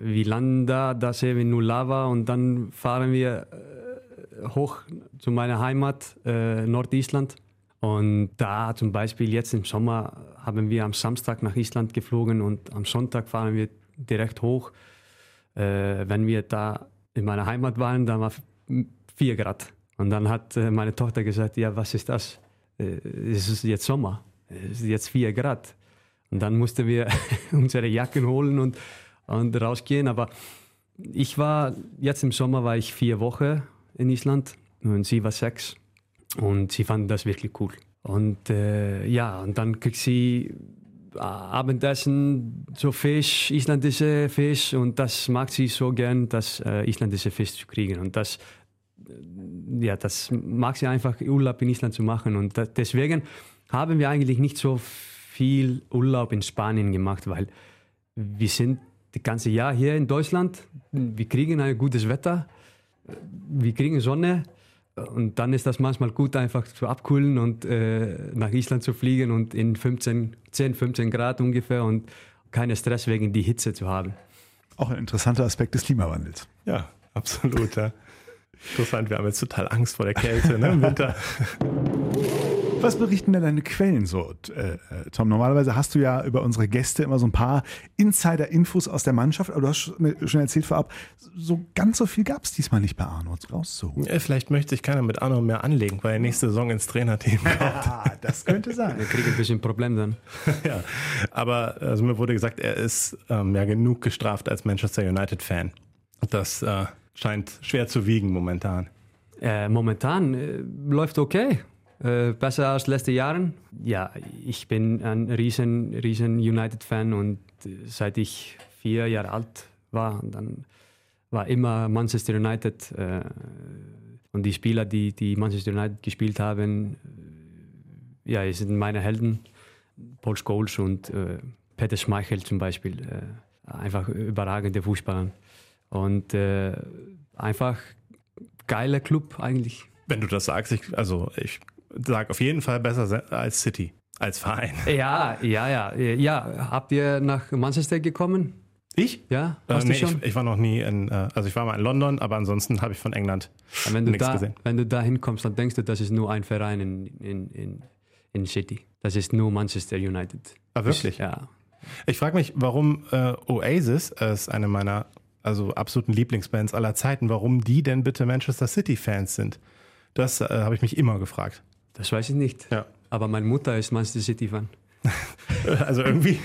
wir landen da, da sehen wir nur Lava und dann fahren wir äh, hoch zu meiner Heimat, äh, Nordisland. Und da zum Beispiel jetzt im Sommer haben wir am Samstag nach Island geflogen und am Sonntag fahren wir direkt hoch. Äh, wenn wir da in meiner Heimat waren, da war 4 Grad. Und dann hat äh, meine Tochter gesagt, ja, was ist das? Äh, es ist jetzt Sommer, es ist jetzt 4 Grad. Und dann mussten wir unsere Jacken holen und, und rausgehen. Aber ich war, jetzt im Sommer war ich vier Wochen in Island und sie war sechs. Und sie fand das wirklich cool. Und äh, ja, und dann kriegt sie Abendessen, so Fisch, isländische Fisch. Und das mag sie so gern, das äh, isländische Fisch zu kriegen. Und das ja, das mag sie einfach, Urlaub in Island zu machen. Und das, deswegen haben wir eigentlich nicht so viel Urlaub in Spanien gemacht, weil wir sind das ganze Jahr hier in Deutschland. Wir kriegen ein gutes Wetter, wir kriegen Sonne. Und dann ist das manchmal gut, einfach zu abkühlen und äh, nach Island zu fliegen und in 15, 10, 15 Grad ungefähr und keinen Stress wegen die Hitze zu haben. Auch ein interessanter Aspekt des Klimawandels. Ja, absolut. Ja. Interessant, wir haben jetzt total Angst vor der Kälte ne, im Winter. Was berichten denn deine Quellen so, äh, äh, Tom? Normalerweise hast du ja über unsere Gäste immer so ein paar Insider-Infos aus der Mannschaft, aber du hast schon erzählt vorab, so ganz so viel gab es diesmal nicht bei Arno rauszuholen. Ja, vielleicht möchte sich keiner mit Arno mehr anlegen, weil er nächste Saison ins Trainerteam kommt. Ja, das könnte sein. Wir kriegen ein bisschen Problem dann. ja, aber also mir wurde gesagt, er ist ähm, ja genug gestraft als Manchester United-Fan. Das äh, scheint schwer zu wiegen momentan. Äh, momentan äh, läuft okay. Äh, besser als letzte Jahren. Ja, ich bin ein riesen, riesen United-Fan und äh, seit ich vier Jahre alt war, dann war immer Manchester United äh, und die Spieler, die, die Manchester United gespielt haben, äh, ja, sind meine Helden. Paul Scholes und äh, Peter Schmeichel zum Beispiel, einfach überragende Fußballer. Und äh, einfach geiler Club eigentlich. Wenn du das sagst, ich, also ich sage auf jeden Fall besser als City, als Verein. Ja, ja, ja. Ja, habt ihr nach Manchester gekommen? Ich? Ja, äh, nee, ich, ich, war noch nie in, äh, also ich war mal in London, aber ansonsten habe ich von England nichts da, gesehen. Wenn du da hinkommst, dann denkst du, das ist nur ein Verein in, in, in, in City. Das ist nur Manchester United. Ah, wirklich? Ja. Ich frage mich, warum äh, Oasis, äh, ist eine meiner also absoluten Lieblingsbands aller Zeiten, warum die denn bitte Manchester City-Fans sind. Das äh, habe ich mich immer gefragt. Das weiß ich nicht. Ja. Aber meine Mutter ist Manchester City-Fan. also irgendwie.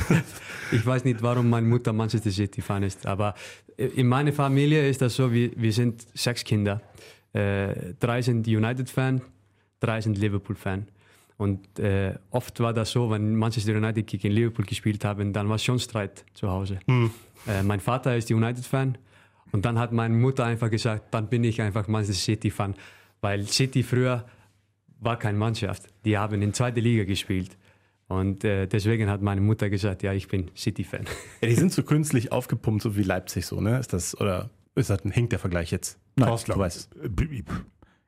ich weiß nicht, warum meine Mutter Manchester City-Fan ist, aber in meiner Familie ist das so, wir, wir sind sechs Kinder. Äh, drei sind United-Fan, drei sind Liverpool-Fan. Und äh, oft war das so, wenn Manchester United gegen Liverpool gespielt haben, dann war schon Streit zu Hause. Mhm. Äh, mein Vater ist United-Fan und dann hat meine Mutter einfach gesagt, dann bin ich einfach Manchester City-Fan, weil City früher war keine Mannschaft. Die haben in zweiter Liga gespielt. Und äh, deswegen hat meine Mutter gesagt, ja, ich bin City-Fan. Ja, die sind so künstlich aufgepumpt, so wie Leipzig so, ne? Ist das, oder ist das ein Hinkt der Vergleich jetzt? Nein, Torst, du weißt.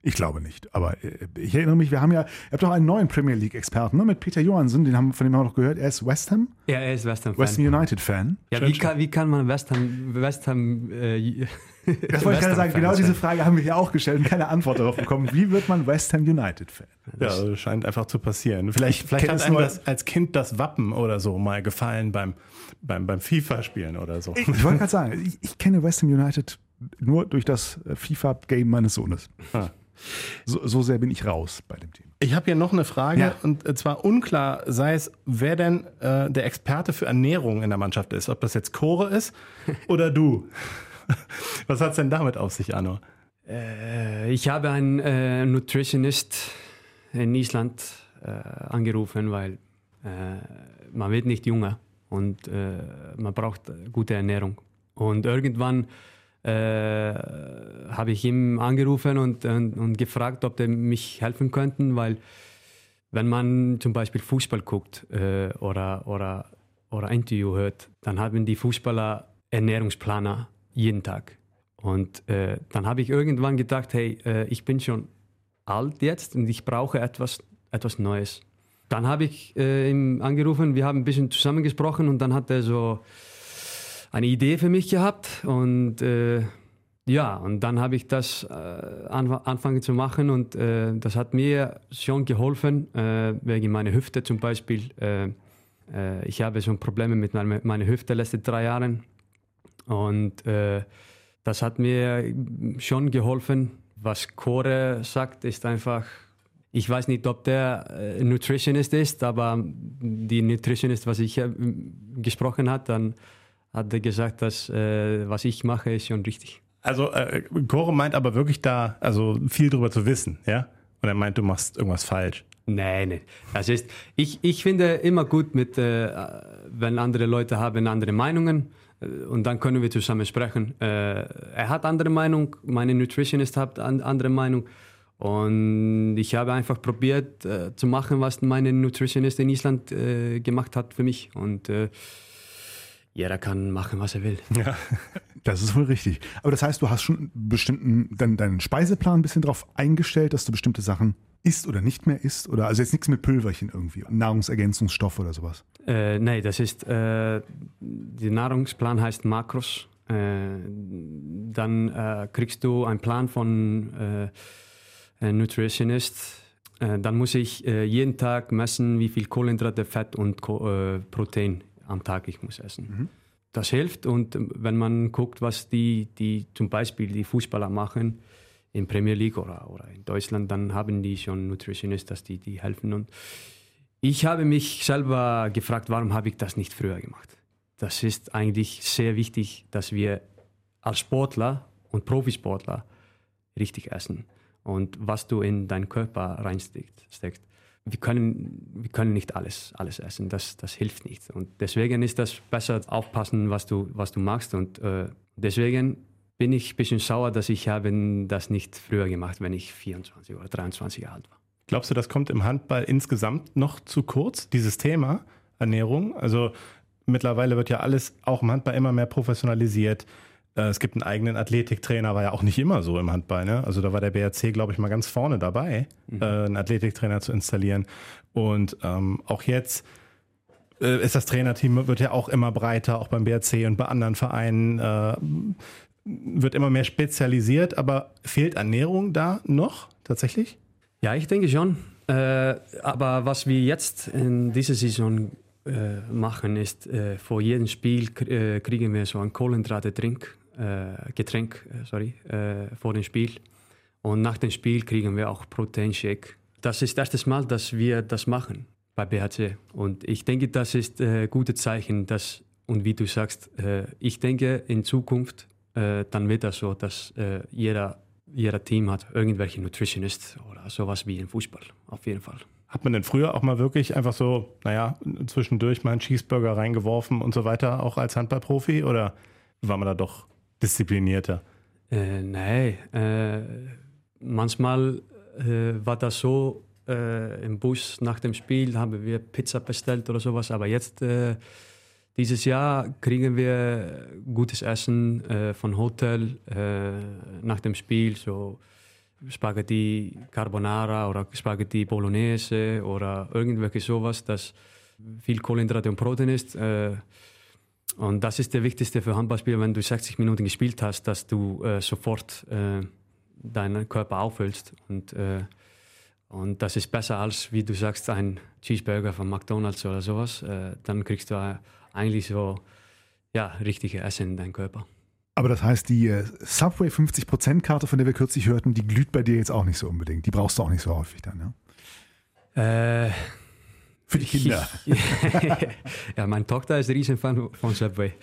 Ich glaube nicht. Aber äh, ich erinnere mich, wir haben ja, ihr habt doch einen neuen Premier League-Experten, ne? Mit Peter Johansson, den haben, von dem haben wir noch gehört. Er ist West Ham? Ja, er ist West Ham-Fan. West Ham United-Fan. Ja, wie kann, wie kann man West Ham, West Ham äh, Das wollte ich gerade sagen, genau diese Frage haben wir hier auch gestellt und keine Antwort darauf bekommen. Wie wird man West Ham United-Fan? Ja, scheint einfach zu passieren. Vielleicht, vielleicht hat einem das als Kind das Wappen oder so mal gefallen beim, beim, beim FIFA-Spielen oder so. Ich, ich wollte gerade sagen, ich, ich, kenne West Ham United nur durch das äh, FIFA-Game meines Sohnes. Ah. So, so, sehr bin ich raus bei dem Thema. Ich habe hier noch eine Frage ja. und äh, zwar unklar sei es, wer denn äh, der Experte für Ernährung in der Mannschaft ist. Ob das jetzt Chore ist oder du. Was hat es denn damit auf sich, Arno? Äh, ich habe einen äh, Nutritionist in Island äh, angerufen, weil äh, man wird nicht jünger und äh, man braucht gute Ernährung. Und irgendwann äh, habe ich ihn angerufen und, und, und, gefragt, ob er mich helfen könnten, weil wenn man zum Beispiel Fußball guckt oder, oder, oder Interview hört, dann haben die Fußballer Ernährungsplaner jeden Tag. Und äh, dann habe ich irgendwann gedacht, hey, äh, ich bin schon alt jetzt und ich brauche etwas, etwas Neues. Dann habe ich äh, ihn angerufen, wir haben ein bisschen zusammengesprochen und dann hat er so eine Idee für mich gehabt und äh, ja, und dann habe ich das äh, angefangen zu machen und äh, das hat mir schon geholfen, äh, wegen meiner Hüfte zum Beispiel. Äh, äh, ich habe schon Probleme mit meiner, meiner Hüfte letzten drei Jahren und äh, das hat mir schon geholfen. Was Core sagt, ist einfach, ich weiß nicht, ob der äh, Nutritionist ist, aber die Nutritionist, was ich äh, gesprochen hat, dann hat er gesagt, dass äh, was ich mache, ist schon richtig. Also äh, Core meint aber wirklich da, also viel darüber zu wissen, ja? Und er meint, du machst irgendwas falsch. Nein, nein. Das ist, ich, ich finde immer gut, mit, äh, wenn andere Leute haben andere Meinungen und dann können wir zusammen sprechen. Äh, er hat andere Meinung, meine Nutritionist hat andere Meinung. Und ich habe einfach probiert äh, zu machen, was meine Nutritionist in Island äh, gemacht hat für mich. Und äh, jeder kann machen, was er will. Ja, das ist wohl richtig. Aber das heißt, du hast schon bestimmten, deinen, deinen Speiseplan ein bisschen darauf eingestellt, dass du bestimmte Sachen isst oder nicht mehr isst? Oder also jetzt nichts mit Pülverchen irgendwie, Nahrungsergänzungsstoff oder sowas? Äh, nein, das ist, äh, der Nahrungsplan heißt Makros. Äh, dann äh, kriegst du einen Plan von äh, Nutritionist. Äh, dann muss ich äh, jeden Tag messen, wie viel Kohlenhydrate, Fett und Ko Protein am Tag ich muss essen. Mhm. Das hilft und wenn man guckt, was die, die zum Beispiel die Fußballer machen, in Premier League oder, oder in Deutschland, dann haben die schon Nutritionisten, dass die, die helfen. Und ich habe mich selber gefragt, warum habe ich das nicht früher gemacht? Das ist eigentlich sehr wichtig, dass wir als Sportler und Profisportler richtig essen und was du in deinen Körper reinsteckst. Wir können, wir können nicht alles, alles essen, das, das hilft nicht. Und deswegen ist das besser aufpassen, was du, was du machst. Und äh, deswegen bin ich ein bisschen sauer, dass ich habe das nicht früher gemacht, wenn ich 24 oder 23 Jahre alt war. Glaubst du, das kommt im Handball insgesamt noch zu kurz, dieses Thema Ernährung? Also mittlerweile wird ja alles auch im Handball immer mehr professionalisiert. Äh, es gibt einen eigenen Athletiktrainer, war ja auch nicht immer so im Handball. Ne? Also da war der BRC, glaube ich, mal ganz vorne dabei, mhm. Äh, einen Athletiktrainer zu installieren. Und ähm, auch jetzt äh, ist das Trainerteam, wird ja auch immer breiter, auch beim BRC und bei anderen Vereinen. Wird immer mehr spezialisiert, aber fehlt Ernährung da noch tatsächlich? Ja, ich denke schon. Äh, aber was wir jetzt in dieser Saison äh, machen, ist, äh, vor jedem Spiel äh, kriegen wir so ein Kohlenhydrate-Getränk, äh, sorry, äh, vor dem Spiel. Und nach dem Spiel kriegen wir auch Proteinshake. Das ist das erste Mal, dass wir das machen bei BHC. Und ich denke, das ist ein gutes Zeichen, dass, und wie du sagst, ich denke, in Zukunft äh, dann wird das so, dass äh, jeder, jeder Team hat irgendwelche Nutritionist oder sowas wie im Fußball, auf jeden Fall. Hat man denn früher auch mal wirklich einfach so, naja, zwischendurch mal einen Cheeseburger reingeworfen und so weiter, auch als Handballprofi? Oder war man da doch disziplinierter? Äh, nein, äh, manchmal äh, war das so, äh, im Bus nach dem Spiel haben wir Pizza bestellt oder sowas, aber jetzt äh, dieses Jahr kriegen wir gutes Essen äh, von Hotel äh, nach dem Spiel, so Spaghetti Carbonara oder Spaghetti Bolognese oder irgendwelche sowas, das viel Kohlenhydrate und Protein ist. Äh, Und das ist der wichtigste für Handballspieler, wenn du 60 Minuten gespielt hast, dass du äh, sofort äh, deinen Körper auffüllst. Und, äh, und das ist besser als, wie du sagst, ein Cheeseburger von McDonalds oder sowas. Dann kriegst du eigentlich so ja, richtige Essen in deinen Körper. Aber das heißt, die äh, Subway 50%-Karte, von der wir kürzlich hörten, die glüht bei dir jetzt auch nicht so unbedingt. Die brauchst du auch nicht so häufig dann, ja? Äh, Für die Kinder. Ich, ja, meine Tochter ist ein Riesenfan von Subway.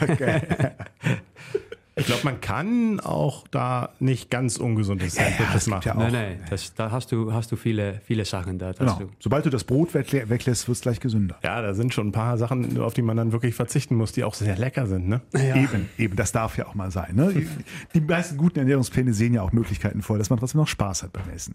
Okay. Ich glaube, man kann auch da nicht ganz ungesunde Sandwiches ja, machen. Ja nein, nein, das, da hast du, hast du viele, viele Sachen da. Genau. Du. Sobald du das Brot weglässt, wird es gleich gesünder. Ja, da sind schon ein paar Sachen, auf die man dann wirklich verzichten muss, die auch sehr lecker sind. Ne? Ja. Eben, eben, das darf ja auch mal sein. Ne? Die meisten guten Ernährungspläne sehen ja auch Möglichkeiten vor, dass man trotzdem noch Spaß hat beim Essen.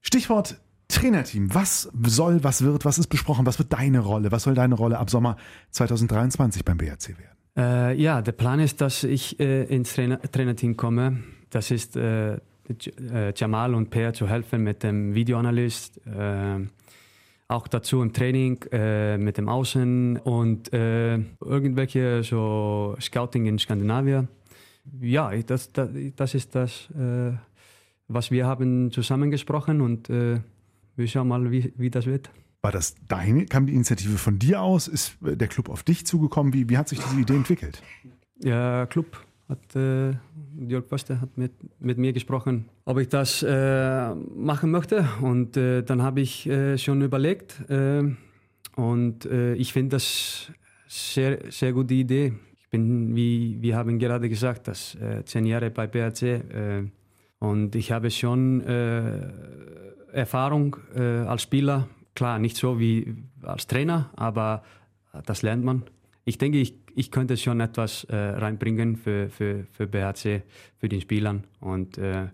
Stichwort Trainerteam. Was soll, was wird, was ist besprochen? Was wird deine Rolle? Was soll deine Rolle ab Sommer 2023 beim BRC werden? Äh, ja, der Plan ist, dass ich äh, ins Trainer Trainerteam komme. Das ist äh, äh Jamal und Per zu helfen mit dem Videoanalyst. Äh, auch dazu im Training äh, mit dem Außen und irgendwelche so Scouting in Skandinavien. Ja, das, das, das ist das, was wir haben zusammengesprochen und wir schauen mal, wie, wie das wird. War das deine, kam die Initiative von dir aus? Ist der Club auf dich zugekommen? Wie, wie hat sich diese Idee entwickelt? Ja, Club hat, äh, Jörg Pöster hat mit, mit mir gesprochen, ob ich das äh, machen möchte. Und äh, dann habe ich äh, schon überlegt. Äh, und äh, ich finde das sehr, sehr gute Idee. Ich bin, wie wir haben gerade gesagt, das zehn Jahre bei BRC. und ich habe schon Erfahrung als Spieler Klar, nicht so wie als Trainer, aber das lernt man. Ich denke, ich, ich könnte schon etwas äh, reinbringen für, für, für BHC, für die Spielern und, äh,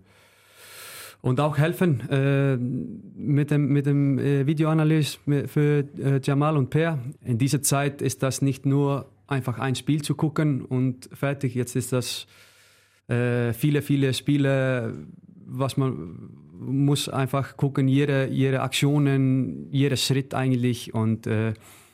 und auch helfen äh, mit dem, mit dem äh, Videoanalyse für äh, Jamal und Per. In dieser Zeit ist das nicht nur einfach ein Spiel zu gucken und fertig. Jetzt ist das äh, viele, viele Spiele, was man muss einfach gucken, jede, jede Aktionen, jeder Schritt eigentlich und äh,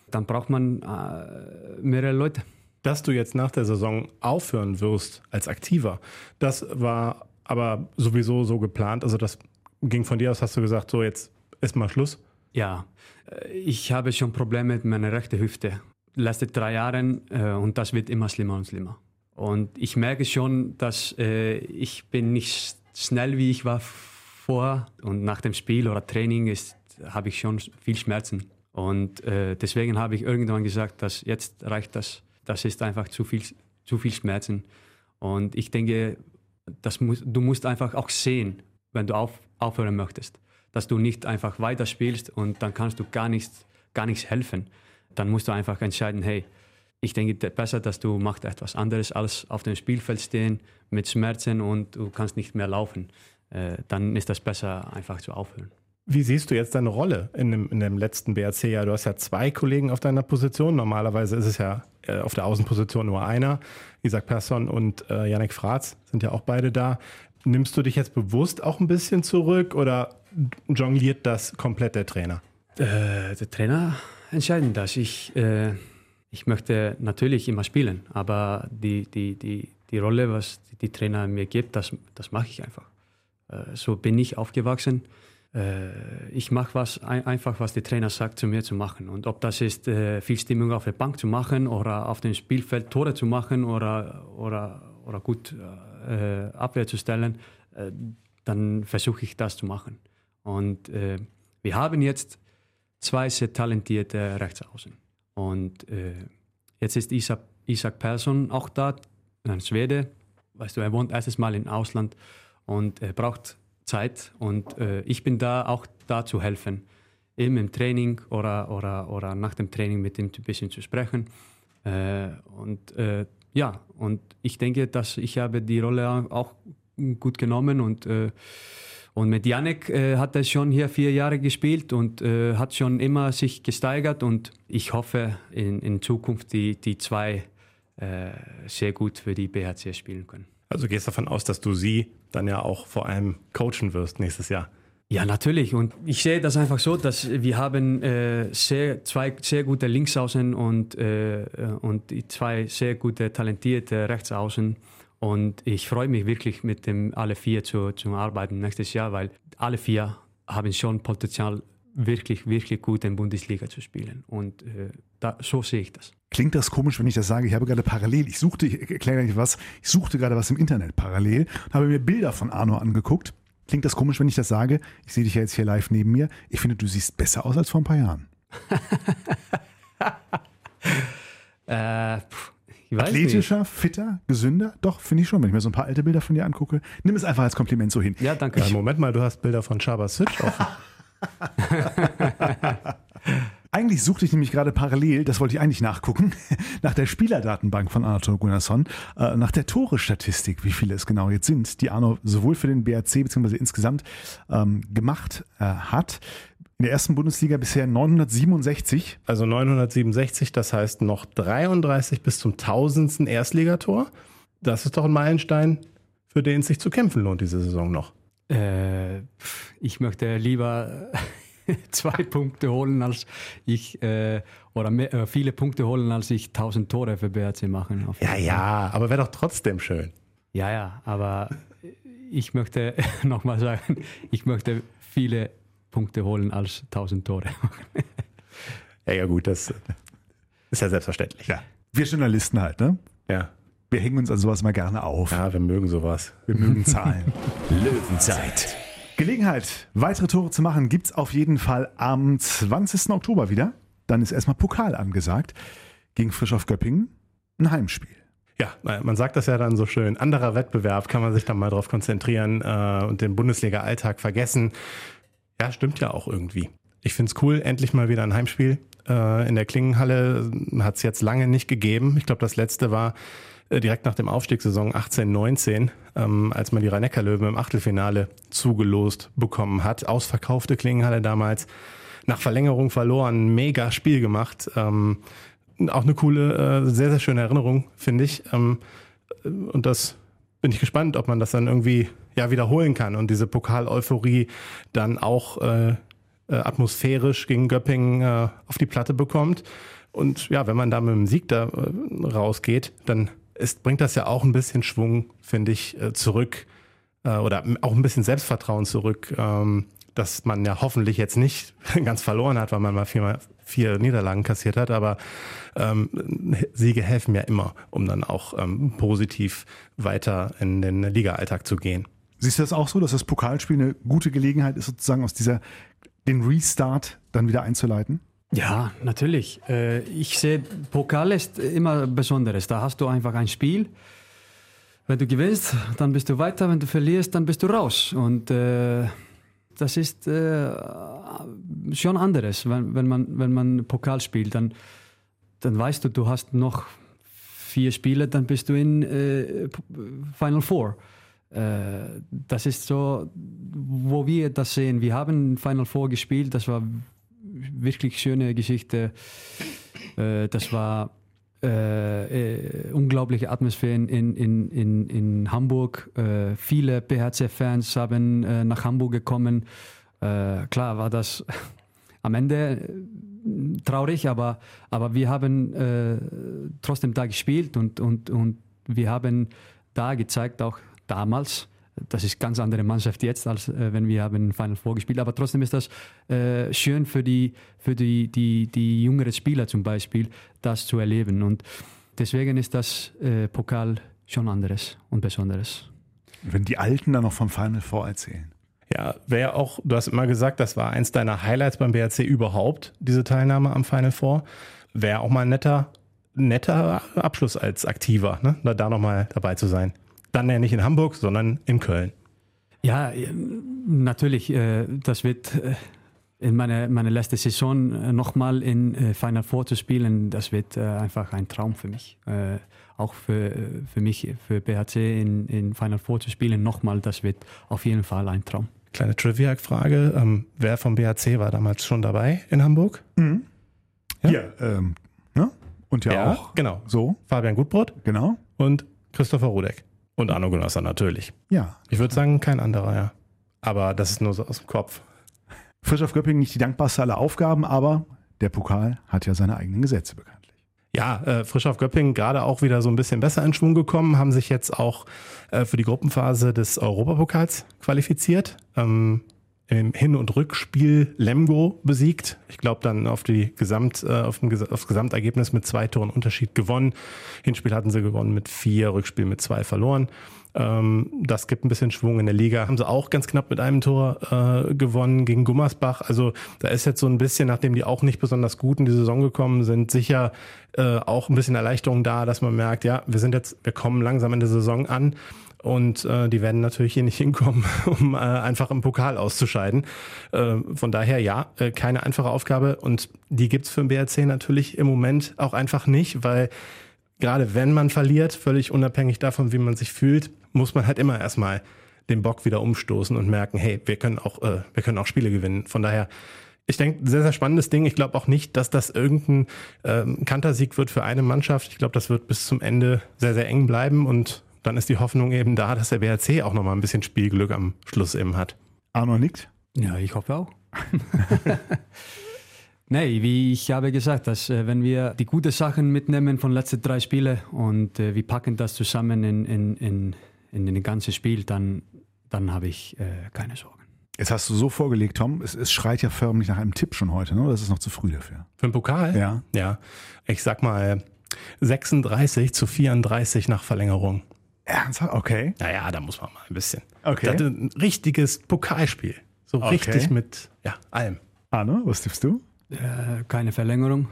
dann braucht man äh, mehrere Leute. Dass du jetzt nach der Saison aufhören wirst als Aktiver, das war aber sowieso so geplant. Also das ging von dir aus, hast du gesagt, so jetzt ist mal Schluss? Ja, äh, ich habe schon Probleme mit meiner rechten Hüfte. Letzte drei Jahre äh, und das wird immer schlimmer und schlimmer. Und ich merke schon, dass äh, ich bin nicht schnell, wie ich war vor und nach dem Spiel oder Training habe ich schon viel Schmerzen. Und äh, deswegen habe ich irgendwann gesagt, dass jetzt reicht das. Das ist einfach zu viel, zu viel Schmerzen. Und ich denke, das muss, du musst einfach auch sehen, wenn du auf, aufhören möchtest, dass du nicht einfach weiterspielst und dann kannst du gar nichts, gar nichts helfen. Dann musst du einfach entscheiden, hey, ich denke besser, dass du machst etwas anderes als auf dem Spielfeld stehen mit Schmerzen und du kannst nicht mehr laufen. Äh, dann ist das besser, einfach zu aufhören. Wie siehst du jetzt deine Rolle in dem, in dem letzten BRC-Jahr? Du hast ja zwei Kollegen auf deiner Position. Normalerweise ist es ja äh, auf der Außenposition nur einer. Isaac Persson und äh, Yannick Fratz sind ja auch beide da. Nimmst du dich jetzt bewusst auch ein bisschen zurück oder jongliert das komplett der Trainer? Äh, der Trainer entscheidet das. Ich, äh, ich möchte natürlich immer spielen, aber die, die, die, die Rolle, was die Trainer mir gibt, das, das mache ich einfach. Äh, so bin ich aufgewachsen. Äh, ich mache was einfach, was der Trainer sagt, zu mir zu machen. Und ob das ist, äh, viel Stimmung auf der Bank zu machen oder auf dem Spielfeld Tore zu machen oder, oder, oder gut Abwehr zu stellen, dann versuche ich das zu machen. Und wir haben jetzt zwei sehr talentierte Rechtsaußen. Und jetzt ist Isaac, Isaac Persson auch da, ein Schwede. Weißt du, er wohnt erstes Mal im Ausland und er braucht Zeit. Und äh, ich bin da auch da zu helfen, eben im Training oder, oder, oder nach dem Training mit ihm ein bisschen zu sprechen. Äh, und äh, ja, und ich denke, dass ich habe die Rolle auch gut genommen. Und äh, und mit Janek äh, hat er schon hier vier Jahre gespielt und äh, hat schon immer sich gesteigert. Und ich hoffe in, in Zukunft die, die zwei äh, sehr gut für die BHC spielen können. Also gehst davon aus, dass du sie dann ja auch vor allem coachen wirst nächstes Jahr. Ja, natürlich. Und ich sehe das einfach so, dass wir haben äh, sehr, zwei sehr gute Linksaußen und, äh, und zwei sehr gute, talentierte Rechtsaußen. Und ich freue mich wirklich, mit dem alle vier zu, zu arbeiten nächstes Jahr, weil alle vier haben schon Potenzial, wirklich, wirklich gut in Bundesliga zu spielen. Und äh, da, so sehe ich das. Klingt das komisch, wenn ich das sage? Ich habe gerade parallel, ich suchte, ich erkläre nicht was, ich suchte gerade was im Internet parallel und habe mir Bilder von Arno angeguckt. Klingt das komisch, wenn ich das sage? Ich sehe dich ja jetzt hier live neben mir. Ich finde, du siehst besser aus als vor ein paar Jahren. äh, Athletischer, nicht. fitter, gesünder? Doch, finde ich schon, wenn ich mir so ein paar alte Bilder von dir angucke. Nimm es einfach als Kompliment so hin. Ja, danke. Ja, Moment mal, du hast Bilder von Shabba Switch offen. Eigentlich suchte ich nämlich gerade parallel, das wollte ich eigentlich nachgucken, nach der Spielerdatenbank von Arno Gunnarsson, äh, nach der Tore-Statistik, wie viele es genau jetzt sind, die Arno sowohl für den BRC bzw. insgesamt ähm, gemacht äh, hat. In der ersten Bundesliga bisher 967. Also 967, das heißt noch 33 bis zum tausendsten Erstligator. Das ist doch ein Meilenstein, für den es sich zu kämpfen lohnt, diese Saison noch. Äh, ich möchte lieber zwei Punkte holen, als ich äh, oder mehr, äh, viele Punkte holen, als ich 1000 Tore für BRC machen. Ja, ja, aber wäre doch trotzdem schön. Ja, ja, aber ich möchte nochmal sagen, ich möchte viele Punkte holen als 1000 Tore. ja, ja, gut, das ist ja selbstverständlich. Ja. Wir Journalisten halt, ne? Ja. Wir hängen uns an sowas mal gerne auf. Ja, wir mögen sowas. Wir mögen Zahlen. Löwenzeit. Gelegenheit, weitere Tore zu machen, gibt es auf jeden Fall am 20. Oktober wieder. Dann ist erstmal Pokal angesagt gegen Frisch auf Göppingen. Ein Heimspiel. Ja, man sagt das ja dann so schön. Anderer Wettbewerb kann man sich dann mal darauf konzentrieren äh, und den Bundesliga-Alltag vergessen. Ja, stimmt ja auch irgendwie. Ich finde es cool, endlich mal wieder ein Heimspiel. Äh, in der Klingenhalle hat es jetzt lange nicht gegeben. Ich glaube, das letzte war direkt nach dem Aufstiegssaison 18, 19, ähm, als man die rhein löwen im Achtelfinale zugelost bekommen hat. Ausverkaufte Klingenhalle damals. Nach Verlängerung verloren, mega Spiel gemacht. Ähm, auch eine coole, äh, sehr, sehr schöne Erinnerung, finde ich. Ähm, und das bin ich gespannt, ob man das dann irgendwie ja wiederholen kann und diese Pokal-Euphorie dann auch äh, äh, atmosphärisch gegen Göppingen äh, auf die Platte bekommt. Und ja, wenn man da mit dem Sieg da äh, rausgeht, dann es bringt das ja auch ein bisschen Schwung, finde ich, äh, zurück äh, oder auch ein bisschen Selbstvertrauen zurück, ähm, dass man ja hoffentlich jetzt nicht ganz verloren hat, weil man mal viermal vier Niederlagen kassiert hat, aber ähm, Siege helfen ja immer, um dann auch ähm, positiv weiter in den Liga-Alltag zu gehen. Siehst du das auch so, dass das Pokalspiel eine gute Gelegenheit ist, sozusagen aus dieser den Restart dann wieder einzuleiten? Ja, natürlich. Äh, ich sehe, Pokal ist immer Besonderes. Da hast du einfach ein Spiel. Wenn du gewinnst, dann bist du weiter. Wenn du verlierst, dann bist du raus. Und äh, das ist äh, schon anderes, wenn, wenn, man, wenn man Pokal spielt. Dann, dann weißt du, du hast noch vier Spiele, dann bist du in äh, Final Four. Äh, das ist so, wo wir das sehen. Wir haben Final Four gespielt, das war wirklich schöne Geschichte. Äh, das war äh, äh, unglaubliche Atmosphäre in, in, in, in Hamburg. Äh, viele PHC-Fans haben äh, nach Hamburg gekommen. Klar war das am Ende traurig, aber, aber wir haben trotzdem da gespielt und, und, und wir haben da gezeigt, auch damals, das ist ganz andere Mannschaft jetzt, als äh, wenn wir haben Final Four gespielt. Aber trotzdem ist das äh, schön für die, für die, die, die jüngeren Spieler zum Beispiel, das zu erleben. Und deswegen ist das äh, Pokal schon anderes und Besonderes. Wenn die Alten dann noch vom Final Four erzählen. Ja, wäre auch, du hast immer gesagt, das war eins deiner Highlights beim BRC überhaupt, diese Teilnahme am Final Four. Wäre auch mal ein netter, netter Abschluss als Aktiver, ne? da, da nochmal dabei zu sein. Dann ja nicht in Hamburg, sondern in Köln. Ja, äh, natürlich. Äh, das wird äh, in meiner meine letzte Saison nochmal in Final Four zu spielen, das wird einfach ein Traum für mich. Auch für, für mich, für BHC in, in Final Four zu spielen, nochmal, das wird auf jeden Fall ein Traum. Kleine Trivia-Frage. Ähm, wer vom BHC war damals schon dabei in Hamburg? Mhm. Ja, Hier, ähm, ne? Und ja, ja, auch. Genau. So. Fabian Gutbrot. Genau. Und Christopher Rudek. Und Arno Gunnarsson natürlich. Ja. Ich würde sagen, kein anderer, ja. Aber das ist nur so aus dem Kopf. Frisch auf Göppingen nicht die dankbarste aller Aufgaben, aber der Pokal hat ja seine eigenen Gesetze bekanntlich. Ja, äh, frisch auf Göppingen gerade auch wieder so ein bisschen besser in Schwung gekommen, haben sich jetzt auch äh, für die Gruppenphase des Europapokals qualifiziert. Ähm, im Hin- und Rückspiel Lemgo besiegt. Ich glaube dann auf die Gesamt, äh, auf, dem, aufs Gesamtergebnis mit zwei Toren Unterschied gewonnen. Hinspiel hatten sie gewonnen mit vier, Rückspiel mit zwei verloren. Ähm, das gibt ein bisschen Schwung in der Liga. Haben sie auch ganz knapp mit einem Tor äh, gewonnen gegen Gummersbach. Also da ist jetzt so ein bisschen, nachdem die auch nicht besonders gut in die Saison gekommen sind, sicher äh, auch ein bisschen Erleichterung da, dass man merkt, ja, wir sind jetzt, wir kommen langsam in der Saison an. Und äh, die werden natürlich hier nicht hinkommen, um äh, einfach im Pokal auszuscheiden. Äh, von daher ja, äh, keine einfache Aufgabe. Und die gibt's für den BRC natürlich im Moment auch einfach nicht, weil gerade wenn man verliert, völlig unabhängig davon, wie man sich fühlt, muss man halt immer erstmal den Bock wieder umstoßen und merken, hey, wir können auch, äh, wir können auch Spiele gewinnen. Von daher, ich denke, sehr, sehr spannendes Ding. Ich glaube auch nicht, dass das irgendein ähm, Kantersieg wird für eine Mannschaft. Ich glaube, das wird bis zum Ende sehr, sehr eng bleiben und dann ist die Hoffnung eben da, dass der BRC auch nochmal ein bisschen Spielglück am Schluss eben hat. Arno nickt. Ja, ich hoffe auch. Nee, wie ich habe gesagt, dass äh, wenn wir die guten Sachen mitnehmen von den letzten drei Spielen und äh, wir packen das zusammen in, in, in, in ein ganzes Spiel, dann, dann habe ich äh, keine Sorgen. Jetzt hast du so vorgelegt, Tom, es, es schreit ja förmlich nach einem Tipp schon heute, ne? Das ist noch zu früh dafür. Für den Pokal? Ja. Ja. Ich sag mal 36 zu 34 nach Verlängerung. Ernsthaft? Okay. Naja, da muss man mal ein bisschen. Okay. Das ist ein richtiges Pokalspiel. So Okay. richtig mit ja, allem. Arno, was tippst du? Äh, keine Verlängerung.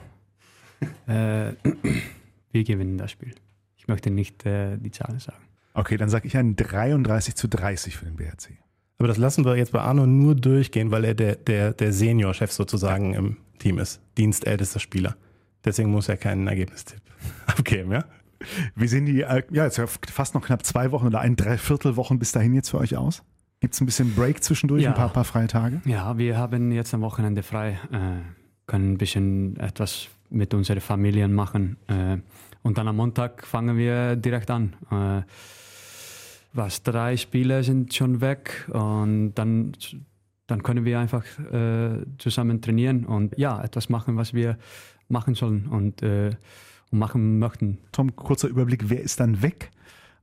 äh, wir gewinnen das Spiel. Ich möchte nicht äh, die Zahlen sagen. Okay, dann sage ich ein 33 zu 30 für den BRC. Aber das lassen wir jetzt bei Arno nur durchgehen, weil er der, der, der Seniorchef sozusagen im Team ist. Dienstältester Spieler. Deswegen muss er keinen Ergebnistipp abgeben, ja? Wie sehen die, äh, ja, jetzt fast noch knapp zwei Wochen oder ein Dreiviertel Wochen bis dahin jetzt für euch aus? Gibt es ein bisschen Break zwischendurch, Ja. ein paar, paar freie Tage? Ja, wir haben jetzt am Wochenende frei, äh, können ein bisschen etwas mit unseren Familien machen. Äh, und dann am Montag fangen wir direkt an. Äh, was drei Spiele sind schon weg und dann, dann können wir einfach äh, zusammen trainieren und ja, etwas machen, was wir machen sollen und, äh, und machen möchten. Tom, kurzer Überblick, wer ist dann weg?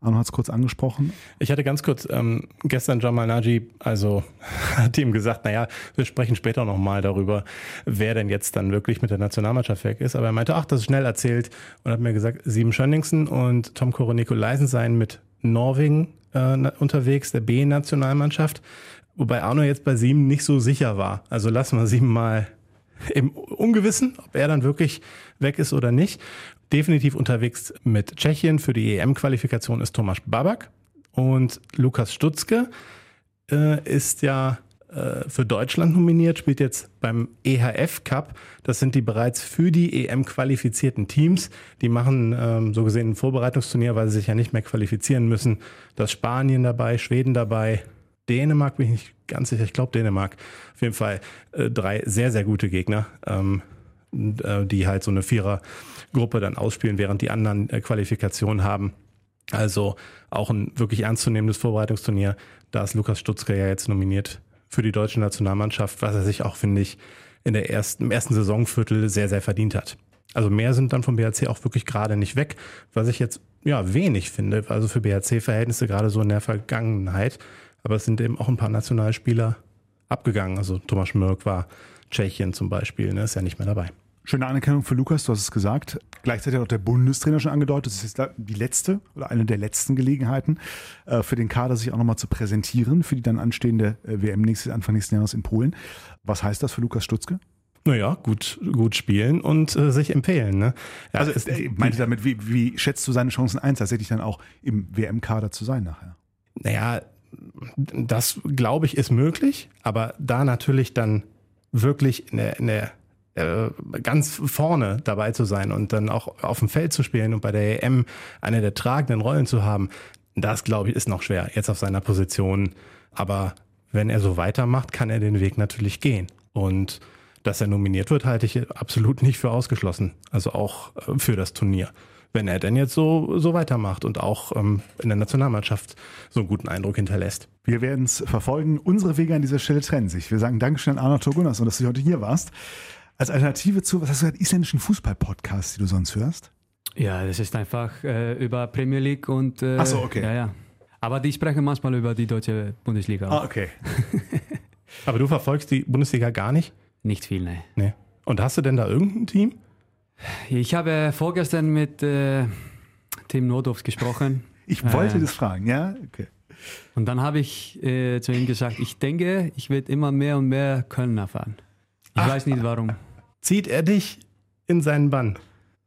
Arno hat es kurz angesprochen. Ich hatte ganz kurz ähm, gestern Jamal Naji, also hat ihm gesagt, naja, wir sprechen später nochmal darüber, wer denn jetzt dann wirklich mit der Nationalmannschaft weg ist. Aber er meinte, ach, das ist schnell erzählt und hat mir gesagt, Sieben Schönningsen und Tom Koro Nikolaisen seien mit Norwegen äh, unterwegs, der B-Nationalmannschaft. Wobei Arno jetzt bei Sieben nicht so sicher war. Also lassen wir Sieben mal im Ungewissen, ob er dann wirklich weg ist oder nicht. Definitiv unterwegs mit Tschechien für die EM-Qualifikation ist Tomasz Babak und Lukas Stutzke äh, ist ja äh, für Deutschland nominiert, spielt jetzt beim EHF Cup. Das sind die bereits für die EM qualifizierten Teams. Die machen ähm, so gesehen ein Vorbereitungsturnier, weil sie sich ja nicht mehr qualifizieren müssen. Da ist Spanien dabei, Schweden dabei, Dänemark bin ich nicht ganz sicher, ich glaube Dänemark. Auf jeden Fall äh, drei sehr, sehr gute Gegner, ähm, äh, die halt so eine Vierergruppe dann ausspielen, während die anderen äh, Qualifikationen haben. Also auch ein wirklich ernstzunehmendes Vorbereitungsturnier. Da ist Lukas Stutzke ja jetzt nominiert für die deutsche Nationalmannschaft, was er sich auch, finde ich, in der ersten, im ersten Saisonviertel sehr, sehr verdient hat. Also mehr sind dann vom BRC auch wirklich gerade nicht weg, was ich jetzt ja wenig finde. Also für BRC-Verhältnisse gerade so in der Vergangenheit. Aber es sind eben auch ein paar Nationalspieler abgegangen. Also Thomas Schmirk war Tschechien zum Beispiel, ne, ist ja nicht mehr dabei. Schöne Anerkennung für Lukas, du hast es gesagt. Gleichzeitig hat auch der Bundestrainer schon angedeutet, das ist jetzt die letzte oder eine der letzten Gelegenheiten äh, für den Kader, sich auch nochmal zu präsentieren für die dann anstehende äh, WM nächstes, Anfang nächsten Jahres in Polen. Was heißt das für Lukas Stutzke? Naja, gut, gut spielen und äh, sich empfehlen. Ne? Ja, Also, ist- äh, meinte damit, wie, wie schätzt du seine Chancen ein, tatsächlich dann auch im WM-Kader zu sein nachher? Naja, das glaube ich ist möglich, aber da natürlich dann wirklich in der, in der äh, ganz vorne dabei zu sein und dann auch auf dem Feld zu spielen und bei der EM eine der tragenden Rollen zu haben, das glaube ich ist noch schwer jetzt auf seiner Position. Aber wenn er so weitermacht, kann er den Weg natürlich gehen. Und dass er nominiert wird, halte ich absolut nicht für ausgeschlossen. Also auch äh, für das Turnier. Wenn er denn jetzt so, so weitermacht und auch ähm, in der Nationalmannschaft so einen guten Eindruck hinterlässt. Wir werden es verfolgen. Unsere Wege an dieser Stelle trennen sich. Wir sagen Dankeschön an Arnold Togunas und dass du heute hier warst. Als Alternative zu, was hast du gesagt, isländischen Fußball-Podcast, die du sonst hörst? Ja, das ist einfach äh, über Premier League und. Äh, Ach so, okay. Ja, ja. Aber die sprechen manchmal über die deutsche Bundesliga. Auch. Ah, okay. Aber du verfolgst die Bundesliga gar nicht? Nicht viel, ne. Nee. Und hast du denn da irgendein Team? Ich habe vorgestern mit äh, Tim Nordhoff gesprochen. Ich wollte Äh. das fragen, ja? Okay. Und dann habe ich äh, zu ihm gesagt, ich denke, ich werde immer mehr und mehr Köln erfahren. Ich weiß nicht warum. Zieht er dich in seinen Bann?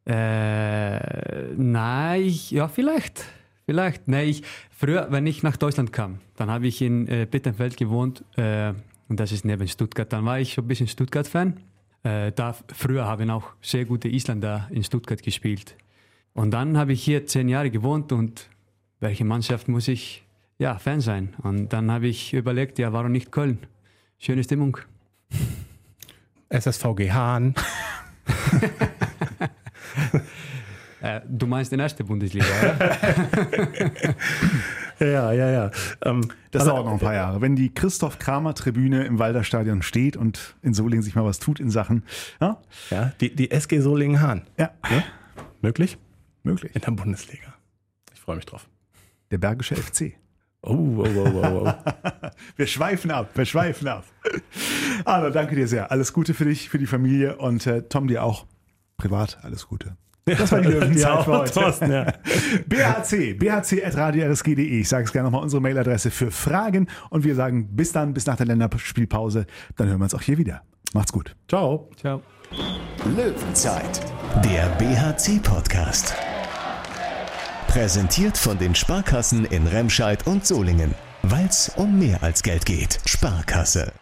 Äh, nein, ich, ja, vielleicht. Vielleicht. Nee, ich, früher, wenn ich nach Deutschland kam, dann habe ich in äh, Bittenfeld gewohnt äh, und das ist neben Stuttgart. Dann war ich schon ein bisschen Stuttgart-Fan. Äh, da, früher haben auch sehr gute Isländer in Stuttgart gespielt. Und dann habe ich hier zehn Jahre gewohnt und welche Mannschaft muss ich ja, Fan sein? Und dann habe ich überlegt, ja, warum nicht Köln? Schöne Stimmung. SSVG Hahn. Äh, du meinst in erste Bundesliga, oder? Ja, ja, ja. Ähm, Das also, dauert noch ein paar Jahre. Wenn die Christoph Kramer Tribüne im Walderstadion steht und in Solingen sich mal was tut in Sachen, ja, Ja, die, die SG Solingen-Hahn. ja Möglich? möglich. In der Bundesliga. Ich freue mich drauf. Der Bergische FC. Oh, oh, oh, oh, oh. Wir schweifen ab, wir schweifen ab. Arno, danke dir sehr. Alles Gute für dich, für die Familie und äh, Tom dir auch privat alles Gute. Das war die Löwenzeit Ja, für heute. Thorsten, ja. BHC, bhc.radiorsg.de. Ich sage es gerne nochmal, unsere Mailadresse für Fragen. Und wir sagen bis dann, bis nach der Länderspielpause. Dann hören wir uns auch hier wieder. Macht's gut. Ciao. Ciao. Löwenzeit, der BHC-Podcast. Präsentiert von den Sparkassen in Remscheid und Solingen. Weil's um mehr als Geld geht. Sparkasse.